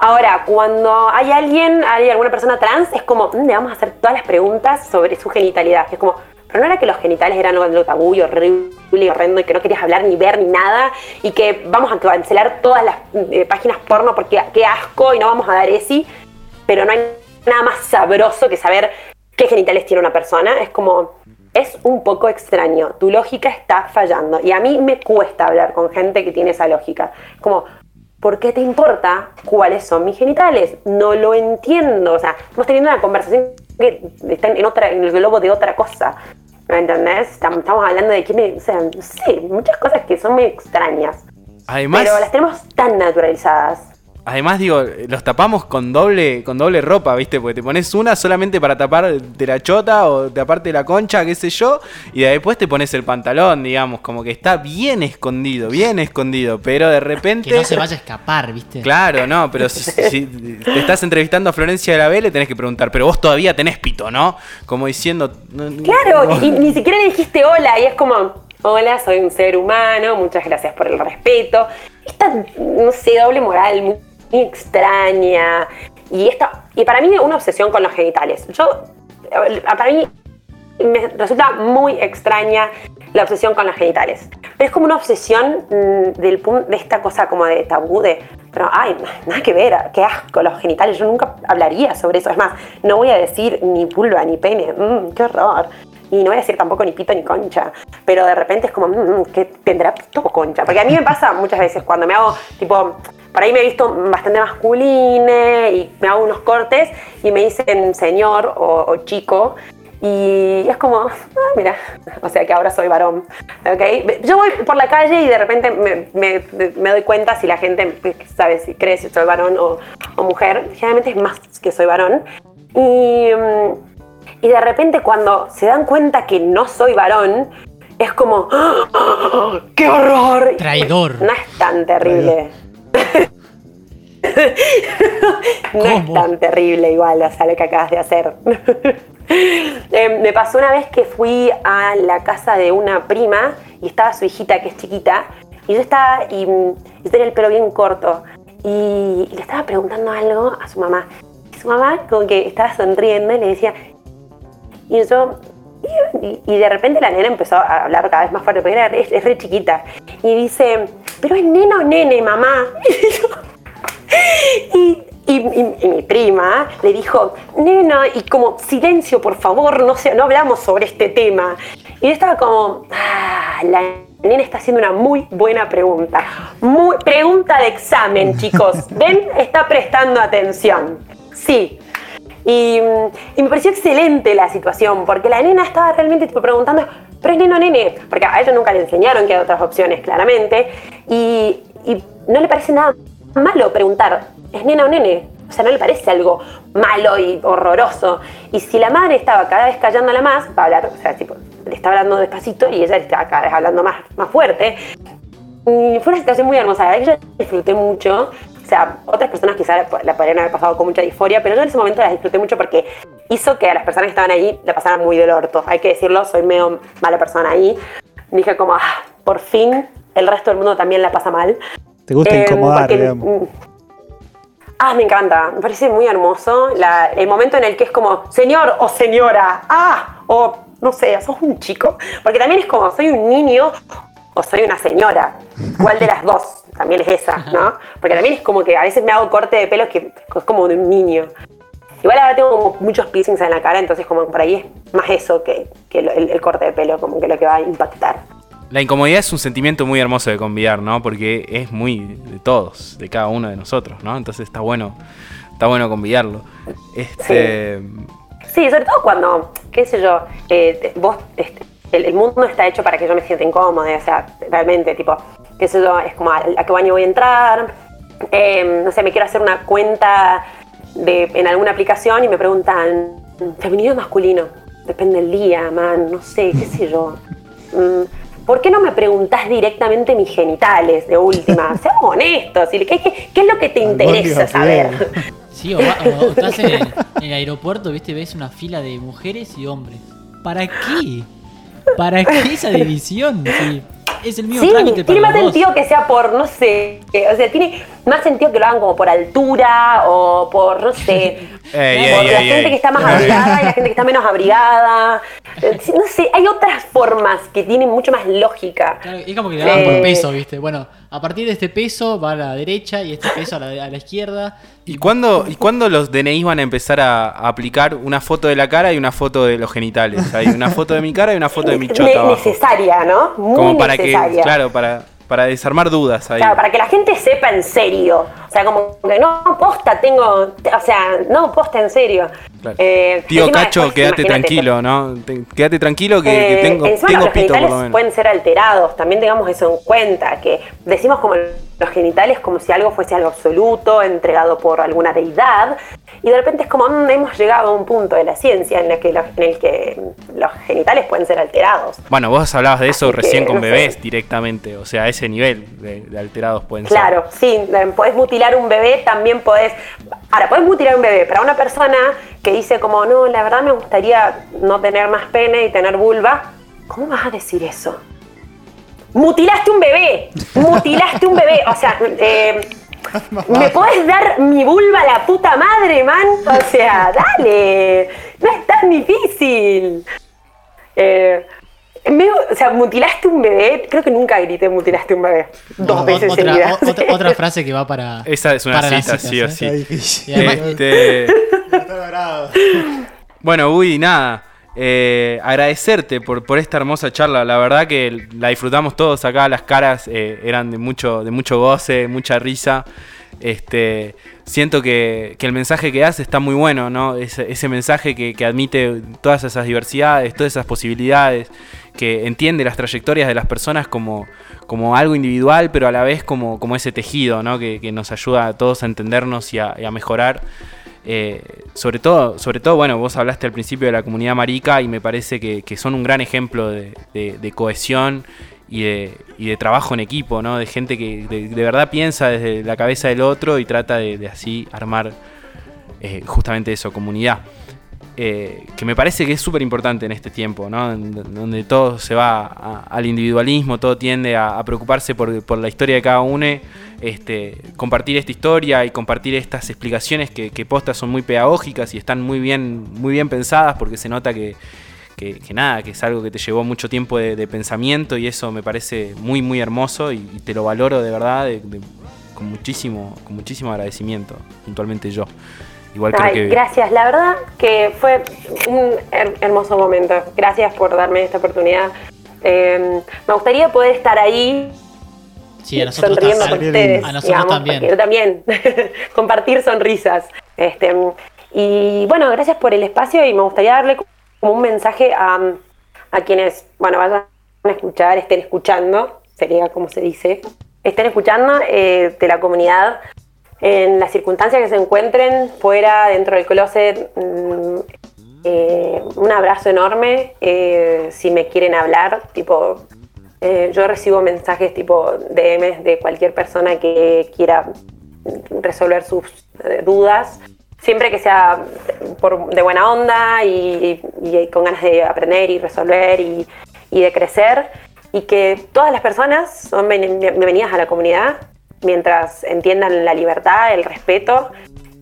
Ahora, cuando hay alguien, hay alguna persona trans, es como, mm, le vamos a hacer todas las preguntas sobre su genitalidad. Es como, pero no era que los genitales eran algo tabú y horrible y horrendo y que no querías hablar ni ver ni nada y que vamos a cancelar todas las eh, páginas porno porque qué asco y no vamos a dar esi. Pero no hay nada más sabroso que saber qué genitales tiene una persona. Es como, es un poco extraño. Tu lógica está fallando. Y a mí me cuesta hablar con gente que tiene esa lógica. Como, ¿por qué te importa cuáles son mis genitales? No lo entiendo. O sea, estamos teniendo una conversación que está en, otra, en el globo de otra cosa. ¿Me entendés? Estamos, hablando de que, o sea, no sé, muchas cosas que son muy extrañas. Además, pero las tenemos tan naturalizadas. Además, digo, los tapamos con doble, con doble ropa, ¿viste? Porque te pones una solamente para tapar de la chota o taparte la concha, qué sé yo, y después te pones el pantalón, digamos, como que está bien escondido, bien escondido, pero de repente... Que no se vaya a escapar, ¿viste? Claro, no, pero si, te estás entrevistando a Florencia de la B, le tenés que preguntar, pero vos todavía tenés pito, ¿no? Como diciendo... Claro, y ni siquiera le dijiste hola, y es como... Hola, soy un ser humano, muchas gracias por el respeto. Esta, no sé, doble moral muy extraña. Y, esta, y para mí una obsesión con los genitales. Yo, para mí me resulta muy extraña la obsesión con los genitales. Es como una obsesión mm, del de esta cosa como de tabú de, pero ay, nada que ver, qué asco los genitales, yo nunca hablaría sobre eso. Es más, no voy a decir ni pulva ni pene, mm, qué horror. Y no voy a decir tampoco ni pito ni concha. Pero de repente es como, mm, que tendrá pito o concha. Porque a mí me pasa muchas veces cuando me hago, tipo, por ahí me he visto bastante masculine y me hago unos cortes y me dicen señor o, chico. Y es como, ah, mira, o sea que ahora soy varón. ¿okay? Yo voy por la calle y de repente me, doy cuenta si la gente sabe si cree si soy varón o, mujer. Generalmente es más que soy varón. Y, y, de repente cuando se dan cuenta que no soy varón, es como, ¡Ah! ¡qué horror! Traidor. No es tan terrible. <laughs> no es tan terrible igual, o sea, lo que acabas de hacer. <laughs> Eh, me pasó una vez que fui a la casa de una prima y estaba su hijita que es chiquita y yo estaba y, tenía el pelo bien corto y, le estaba preguntando algo a su mamá. Y su mamá como que estaba sonriendo y le decía, y yo, y, de repente la nena empezó a hablar cada vez más fuerte porque era, es, es re chiquita y dice, pero es nena o nene, mamá. <laughs> y, mi prima le dijo, nena, y como silencio, por favor, no, no hablamos sobre este tema. Y yo estaba como, ah, la nena está haciendo una muy buena pregunta. Muy, pregunta de examen, chicos. <laughs> ¿Ven? Está prestando atención. Sí. Y, me pareció excelente la situación, porque la nena estaba realmente preguntando, pero es neno nene, porque a ella nunca le enseñaron que hay otras opciones, claramente, y, y no le parece nada malo preguntar, ¿es nena o nene? O sea, no le parece algo malo y horroroso. Y si la madre estaba cada vez callándola más, va a hablar, o sea, tipo, le estaba hablando despacito y ella estaba cada vez hablando más, más fuerte. Y fue una situación muy hermosa, yo disfruté mucho. O sea, otras personas quizás la podrían haber pasado con mucha disforia, pero yo en ese momento la disfruté mucho porque hizo que a las personas que estaban ahí la pasaran muy del orto. Hay que decirlo, soy medio mala persona ahí. dije como, ah, por fin el resto del mundo también la pasa mal. ¿Te gusta incomodar, digamos? Mm, ah, me encanta. Me parece muy hermoso el momento en el que es como, señor o señora, ah, o no sé, sos un chico. Porque también es como, soy un niño o soy una señora. ¿Cuál de las dos? También es esa, ¿no? Porque también es como que a veces me hago corte de pelo que es como de un niño. Igual ahora tengo como muchos piercings en la cara, entonces como por ahí es más eso que, el, corte de pelo, como que lo que va a impactar. La incomodidad es un sentimiento muy hermoso de convidar, ¿no? Porque es muy de todos, de cada uno de nosotros, ¿no? Entonces está bueno, está bueno convidarlo. Este... Sí. sobre todo cuando, qué sé yo, eh, vos, este, el, mundo está hecho para que yo me sienta incómoda, o sea, realmente, tipo, qué sé yo, es como a, qué baño voy a entrar, em, no sé, me quiero hacer una cuenta en alguna aplicación y me preguntan, femenino o masculino, depende del día, man, no sé, qué sé yo. Mm, ¿Por qué no me preguntás directamente mis genitales de última? <laughs> Seamos honestos. ¿Qué, qué, qué es lo que te interesa saber? Sí, o, estás en el, aeropuerto, viste, ves una fila de mujeres y hombres. ¿Para qué? ¿Para qué esa división? Sí es el mismo sí, tiene más sentido que sea por, no sé, o sea, tiene más sentido que lo hagan como por altura o por, no sé, <laughs> por la gente que está más abrigada y la gente que está menos abrigada. Eh, no sé, hay otras formas que tienen mucho más lógica. Claro, es como que le dan por eh, peso, ¿viste? Bueno, a partir de este peso va a la derecha y este peso a la, a la izquierda. ¿Y cuándo, ¿Y cuándo los DNI van a empezar a, aplicar una foto de la cara y una foto de los genitales? Hay una foto de mi cara y una foto de mi chota. abajo. Necesaria, ¿no? Muy Como para necesaria. que, claro, para, para desarmar dudas ahí. Claro, para que la gente sepa en serio. O sea, como que no, posta, tengo. O sea, no, posta en serio. Eh, Tío Cacho, quédate tranquilo, ¿no? quédate tranquilo que, eh, tengo, tengo los pito por lo menos. pueden ser alterados, también tengamos eso en cuenta, que decimos como los genitales como si algo fuese algo absoluto, entregado por alguna deidad, y de repente es como mm, hemos llegado a un punto de la ciencia en el que, en el que los genitales pueden ser alterados. Bueno, vos hablabas de eso recién con bebés directamente, o sea, a ese nivel de, alterados pueden ser. Claro, sí, podés mutilar un bebé, también podés... Ahora, podés mutilar un bebé, pero a una persona que dice como, no, la verdad me gustaría no tener más pene y tener vulva, ¿cómo vas a decir eso? Mutilaste un bebé, mutilaste un bebé, o sea, eh, ¿Me puedes dar mi vulva a la puta madre, man? O sea, dale. No es tan difícil. Eh, medio- o sea, mutilaste un bebé. Creo que nunca grité mutilaste un bebé. Dos O- veces otra, seguidas. o- otra, otra frase que va para. Esa es una para cita, citas, sí o ¿eh? sí. Además- Este, logrado. bueno, Uy, nada. eh, agradecerte por, por esta hermosa charla. La verdad que la disfrutamos todos acá. Las caras eh, eran de mucho, de mucho goce, mucha risa. Este, siento que, que el mensaje que das está muy bueno, ¿no? Ese, ese mensaje que, que admite todas esas diversidades, todas esas posibilidades, que entiende las trayectorias de las personas como, como algo individual, pero a la vez como, como ese tejido, ¿no? Que, que nos ayuda a todos a entendernos y a, mejorar. Eh, sobre todo, sobre todo, bueno, vos hablaste al principio de la comunidad marica y me parece que, que son un gran ejemplo de, de- cohesión y de, y de trabajo en equipo, ¿no? De gente que de, verdad piensa desde la cabeza del otro y trata de, de así armar eh, justamente eso, comunidad. Eh, que me parece que es súper importante en este tiempo, ¿no? Donde todo se va al individualismo, todo tiende a, preocuparse por, la historia de cada uno. Este, compartir esta historia y compartir estas explicaciones que, que postas son muy pedagógicas y están muy bien, muy bien pensadas porque se nota que, nada, que es algo que te llevó mucho tiempo de, pensamiento y eso me parece muy, muy hermoso y, te lo valoro de verdad con, muchísimo, con muchísimo agradecimiento, puntualmente yo. Igual creo Ay, que... gracias, la verdad que fue un her- hermoso momento. Gracias por darme esta oportunidad. Eh, me gustaría poder estar ahí Sí, a nosotros, sonriendo con ustedes. A nosotros digamos, también. yo también. <laughs> Compartir sonrisas. Este, y bueno, gracias por el espacio y me gustaría darle como un mensaje a, a quienes, bueno, vayan a escuchar, estén escuchando, sería como se dice, estén escuchando eh, de la comunidad en las circunstancias que se encuentren, fuera, dentro del closet. mm, eh, un abrazo enorme. eh, si me quieren hablar, tipo, eh, yo recibo mensajes tipo DMs de cualquier persona que quiera resolver sus eh, dudas, siempre que sea por, de buena onda y, y con ganas de aprender y resolver y, y de crecer, y que todas las personas son bien- bienvenidas a la comunidad mientras entiendan la libertad, el respeto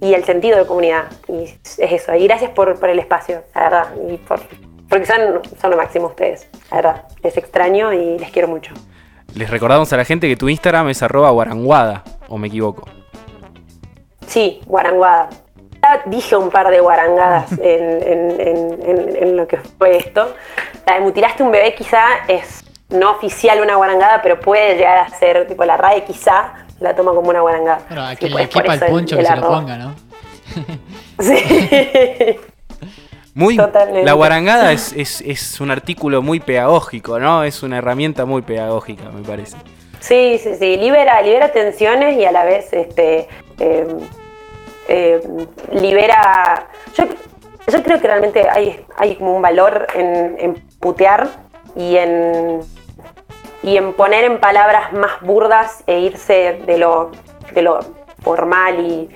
y el sentido de comunidad. Y es eso. Y gracias por, por el espacio, la verdad. Y por, porque son, son lo máximo ustedes, la verdad. Les extraño y les quiero mucho. Les recordamos a la gente que tu Instagram es arroba guaranguada, o me equivoco. Sí, guaranguada. Ya dije un par de guarangadas <laughs> en, en- en- en- en lo que fue esto. La de mutilaste un bebé quizá es no oficial una guarangada, pero puede llegar a ser, tipo la RAE quizá la toma como una guarangada. Bueno, a Sí, quien pues, le quepa el poncho que se lo ponga, ¿no? <laughs> Sí. Muy, Totalmente. la guarangada es, es, es un artículo muy pedagógico, ¿no? Es una herramienta muy pedagógica, me parece. Sí, sí, sí, libera, libera tensiones y a la vez este, eh, eh, libera... Yo, yo creo que realmente hay, hay como un valor en, en putear y en, y en poner en palabras más burdas e irse de lo, de lo formal y,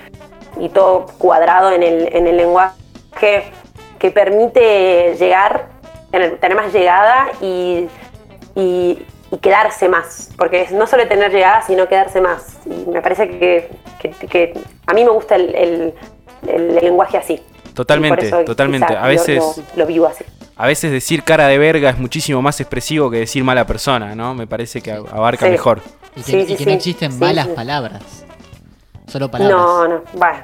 y todo cuadrado en el, en el lenguaje que permite llegar, tener, tener más llegada y, y- y quedarse más. Porque es no solo tener llegada, sino quedarse más. Y me parece que, que- que a mí me gusta el, el- el lenguaje así. Totalmente, totalmente. A veces- Lo, lo- lo vivo así. A veces decir cara de verga es muchísimo más expresivo que decir mala persona, ¿no? Me parece que abarca Sí. mejor. Y que, Sí, y sí, que sí. no existen Sí, malas sí. palabras. Solo palabras. No, no, bueno,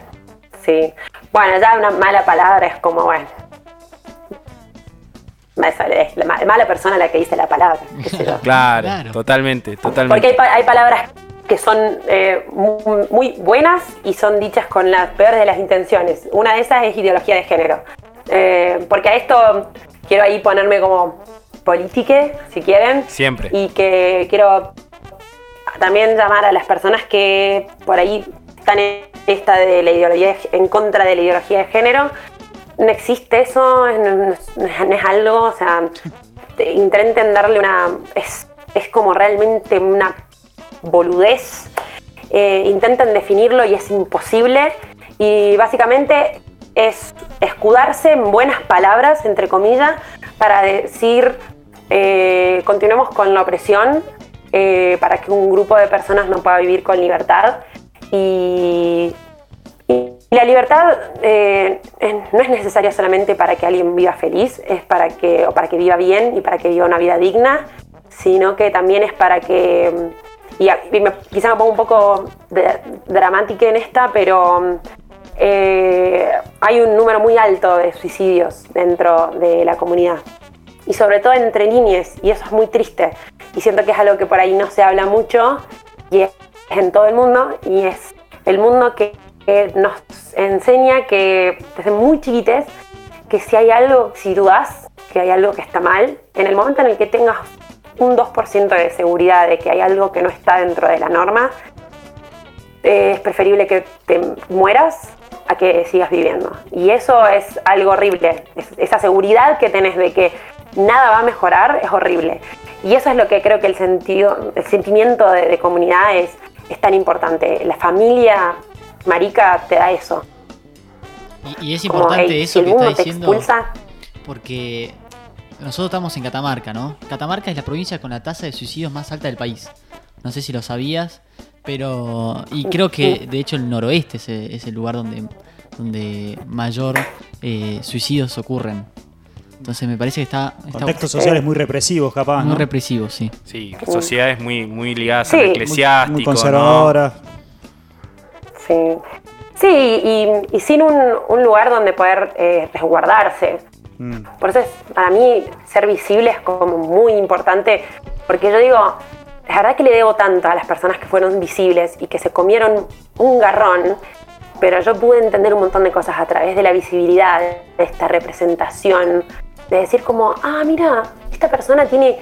sí. Bueno, ya una mala palabra es como, bueno. Es la ma- mala persona la que dice la palabra. qué sé yo. <laughs> Claro, Claro. totalmente, Porque hay, totalmente. pa- hay palabras que son eh, mu- muy, buenas y son dichas con las peores de las intenciones. Una de esas es ideología de género. Eh, porque a esto quiero ahí ponerme como politique, si quieren. Siempre. Y que quiero también llamar a las personas que por ahí están en esta de la ideología de- en contra de la ideología de género. No existe eso, es- no, no es- algo, o sea, te- intenten darle una. Es, es como realmente una boludez. Eh, intenten definirlo y es imposible. Y básicamente es escudarse en buenas palabras, entre comillas, para decir eh, continuemos con la opresión, eh, para que un grupo de personas no pueda vivir con libertad. Y, la libertad eh, no es necesaria solamente para que alguien viva feliz, es para que, o para que viva bien y para que viva una vida digna, sino que también es para que, y, quizá me pongo un poco dramática en esta, pero eh, hay un número muy alto de suicidios dentro de la comunidad y sobre todo entre niñas, y eso es muy triste. Y siento que es algo que por ahí no se habla mucho, y es en todo el mundo, y es el mundo que, que nos enseña que desde muy chiquites, que si hay algo, si dudas que hay algo que está mal, en el momento en el que tengas un 2% de seguridad de que hay algo que no está dentro de la norma, eh, es preferible que te mueras a que sigas viviendo. Y eso es algo horrible. Es- esa seguridad que tenés de que nada va a mejorar es horrible. Y eso es lo que creo que el sentido, el sentimiento de, de comunidad es, es tan importante. La familia marica te da eso. Y, y es Como, importante hey, eso si que está diciendo. expulsa, Porque nosotros estamos en Catamarca, ¿no? Catamarca es la provincia con la tasa de suicidios más alta del país. No sé si lo sabías, pero... Y creo que de hecho el noroeste es, el- es el lugar donde, donde mayor eh, suicidios ocurren. Entonces me parece que está, está Contextos sociales muy represivos, capaz, muy ¿no? represivo, sí. Sí, sociedades muy, muy ligadas Sí. al Muy- Muy, eclesiástico. muy. Sí, sí y, y sin un, un lugar donde poder eh, resguardarse. Mm. Por eso es, para mí ser visible es como muy importante, porque yo digo, la verdad que le debo tanto a las personas que fueron visibles y que se comieron un garrón, pero yo pude entender un montón de cosas a través de la visibilidad, de esta representación, de decir como, ah, mira, esta persona tiene,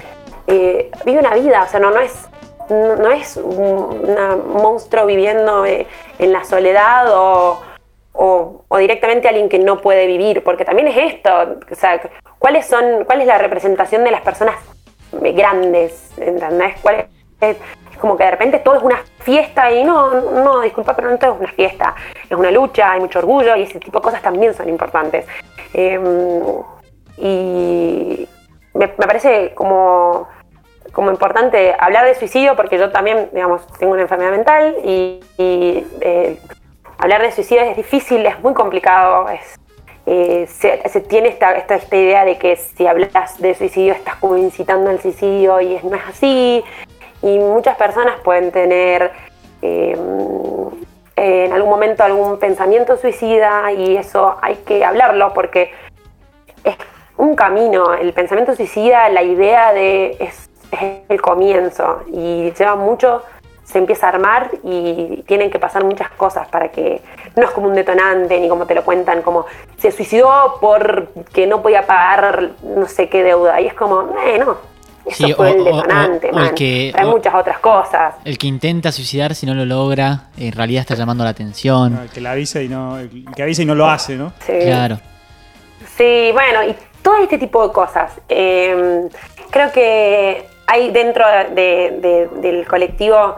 eh, vive una vida, o sea, no, no es no, no es un monstruo viviendo eh, en la soledad o, o- o directamente alguien que no puede vivir, porque también es esto, o sea, ¿cuáles son, ¿cuál es la representación de las personas eh, grandes? ¿Entendés? ¿Cuál es, es como que de repente todo es una fiesta y no, no, disculpa, pero no todo es una fiesta, es una lucha, hay mucho orgullo y ese tipo de cosas también son importantes. Em, y me, me parece como como importante hablar de suicidio porque yo también, digamos, tengo una enfermedad mental y, eh, hablar de suicidio es difícil, es muy complicado. Es, eh, se, tiene esta, esta, esta idea de que si hablas de suicidio estás como incitando al suicidio y es, no es así. Y muchas personas pueden tener eh, en algún momento algún pensamiento suicida y eso hay que hablarlo porque es un camino. El pensamiento suicida, la idea de es, es el comienzo y lleva mucho, se empieza a armar y tienen que pasar muchas cosas para que no es como un detonante ni como te lo cuentan, como se suicidó porque no podía pagar no sé qué deuda y es como, eh, no. Eso Sí, fue o- el detonante, o- o el man. que- Hay o- muchas otras cosas. El que intenta suicidar, si no lo logra, en realidad está llamando la atención. El que la avisa y no, el que avisa y no lo hace, ¿no? Sí. Claro. Sí, bueno, y todo este tipo de cosas. Eh, creo que hay dentro de- de- del colectivo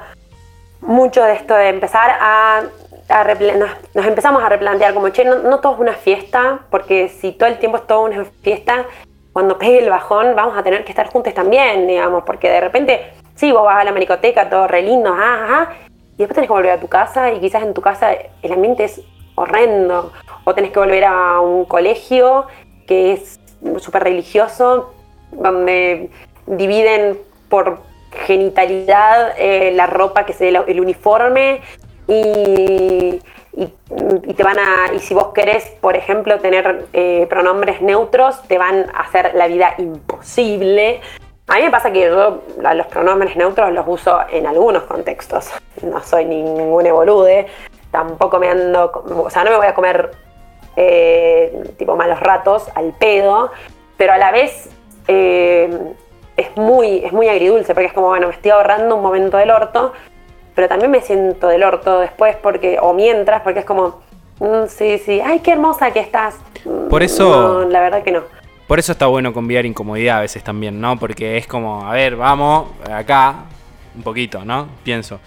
mucho de esto de empezar a, nos, nos empezamos a replantear como, che, no, no todo es una fiesta, porque si todo el tiempo es toda una fiesta, cuando pegue el bajón vamos a tener que estar juntos también, digamos, porque de repente, sí, vos vas a la maricoteca, todo re lindo, ajá, ajá, y después tenés que volver a tu casa y quizás en tu casa el ambiente es horrendo, o tenés que volver a un colegio que es súper religioso, donde dividen por genitalidad eh, la ropa que es el, el uniforme y, y- te van a y si vos querés por ejemplo tener eh, pronombres neutros te van a hacer la vida imposible. A mí me pasa que yo los pronombres neutros los uso en algunos contextos. No soy ningún bolude tampoco me ando o sea no me voy a comer eh, tipo malos ratos al pedo pero a la vez eh, es muy, es muy agridulce, porque es como, bueno, me estoy ahorrando un momento del orto, pero también me siento del orto después, porque, o mientras, porque es como, mm, sí, sí, ay, qué hermosa que estás. Mm, Por eso- No, la verdad que no. Por eso está bueno conviar incomodidad a veces también, ¿no? Porque es como, a ver, vamos, acá, un poquito, ¿no? Pienso.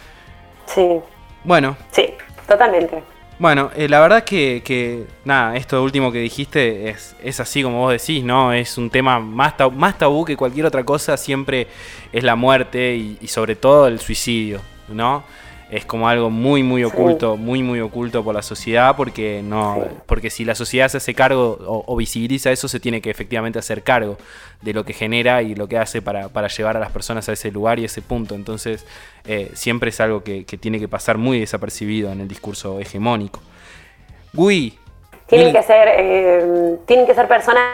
Sí, Bueno, sí, totalmente. Bueno, eh, la verdad que, que, nada, esto último que dijiste es, es así como vos decís, ¿no? Es un tema más, tab- más tabú que cualquier otra cosa, siempre es la muerte y, y sobre todo el suicidio, ¿no? es como algo muy muy oculto, muy muy oculto por la sociedad porque no porque si la sociedad se hace cargo o, visibiliza eso se tiene que efectivamente hacer cargo de lo que genera y lo que hace para, llevar a las personas a ese lugar y ese punto. Entonces eh, siempre es algo que, tiene que pasar muy desapercibido en el discurso hegemónico. Gui. Tienen que ser eh, tienen que ser personas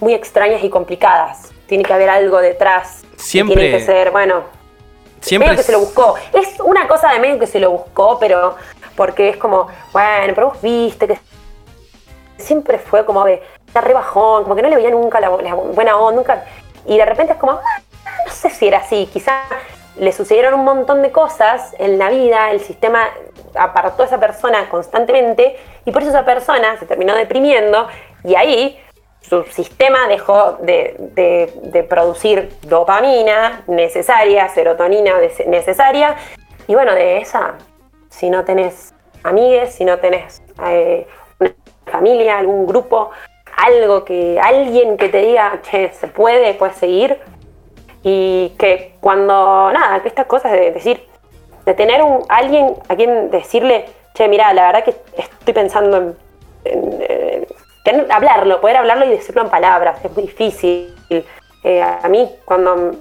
muy extrañas y complicadas. Tiene que haber algo detrás. Siempre. Tiene que ser, bueno Siempre que se lo buscó. Es una cosa de medio que se lo buscó, pero porque es como, bueno, pero vos viste que siempre fue como de estar rebajón, como que no le veía nunca la, buena onda, nunca. Y de repente es como, ah, no sé si era así, quizás le sucedieron un montón de cosas en la vida, el sistema apartó a esa persona constantemente y por eso esa persona se terminó deprimiendo y ahí su sistema dejó de, producir dopamina necesaria, serotonina necesaria, y bueno, de esa, si no tenés amigues, si no tenés eh, una familia, algún grupo, algo que, alguien que te diga, che, se puede, puedes seguir, y que cuando, nada, que estas cosas de decir, de tener un, alguien a quien decirle, che, mira, la verdad que estoy pensando en hablarlo, poder hablarlo y decirlo en palabras, es muy difícil. Eh, a mí, cuando,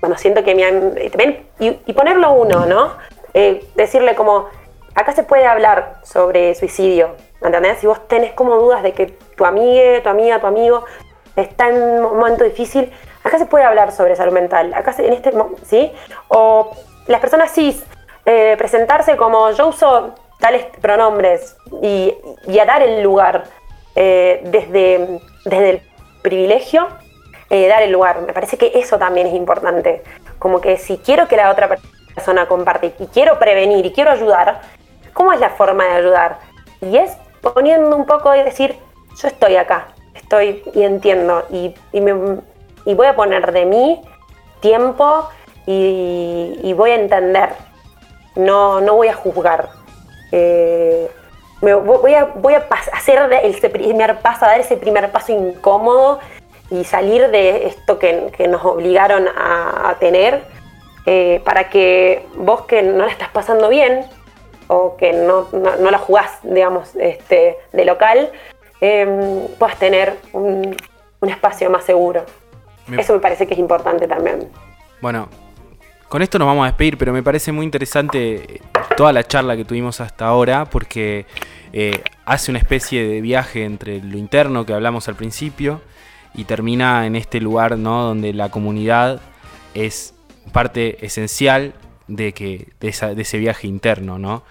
cuando siento que me... Ven, y, ponerlo uno, ¿no? Eh, decirle como, acá se puede hablar sobre suicidio, ¿entendés? Si vos tenés como dudas de que tu amiga, tu amiga, tu amigo está en un momento difícil, acá se puede hablar sobre salud mental, acá en este, ¿sí? O las personas cis, eh, presentarse como yo uso tales pronombres y, y a dar el lugar eh, desde, desde el privilegio, eh, dar el lugar. Me parece que eso también es importante. Como que si quiero que la otra persona comparte y quiero prevenir y quiero ayudar, ¿cómo es la forma de ayudar? Y es poniendo un poco de decir, yo estoy acá, estoy y entiendo y, y, voy a poner de mí tiempo y, voy a entender, no, no voy a juzgar. Eh, voy a, voy a hacer ese primer paso, a dar ese primer paso incómodo y salir de esto que, nos obligaron a, tener eh, para que vos que no la estás pasando bien o que no, la jugás, digamos, este, de local, em, puedas tener un, espacio más seguro. Eso me parece que es importante también. Bueno, con esto nos vamos a despedir, pero me parece muy interesante toda la charla que tuvimos hasta ahora, porque eh, hace una especie de viaje entre lo interno que hablamos al principio y termina en este lugar ¿no? donde la comunidad es parte esencial de, que, de, ese viaje interno. ¿no?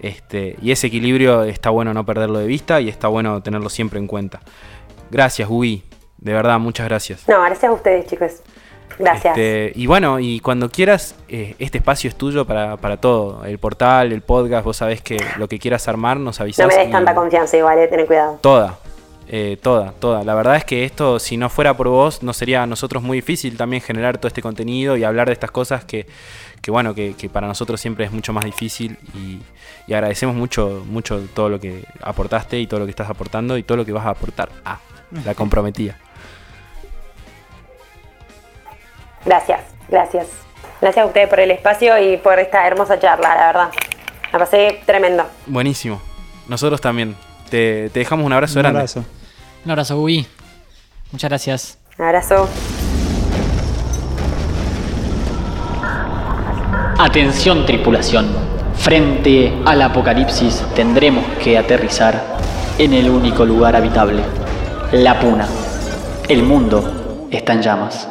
Este, y ese equilibrio está bueno no perderlo de vista y está bueno tenerlo siempre en cuenta. Gracias, Gui. De verdad, muchas gracias. No, gracias a ustedes, chicos. Gracias. Este, y bueno, y cuando quieras, eh, este espacio es tuyo para, todo. El portal, el podcast, vos sabés que lo que quieras armar, nos avisás. No me des tanta confianza igual, eh, ten cuidado. Toda, eh, toda, toda. La verdad es que esto, si no fuera por vos, no sería a nosotros muy difícil también generar todo este contenido y hablar de estas cosas que, que bueno, que, para nosotros siempre es mucho más difícil y, y, agradecemos mucho, mucho todo lo que aportaste y todo lo que estás aportando y todo lo que vas a aportar. Ah, la comprometía. Gracias, gracias. Gracias a ustedes por el espacio y por esta hermosa charla, la verdad. La pasé tremendo. Buenísimo. Nosotros también. Te, dejamos un abrazo grande. Un abrazo. Un abrazo, Uy. Muchas gracias. Un abrazo. Atención tripulación. Frente al apocalipsis tendremos que aterrizar en el único lugar habitable, la Puna. El mundo está en llamas.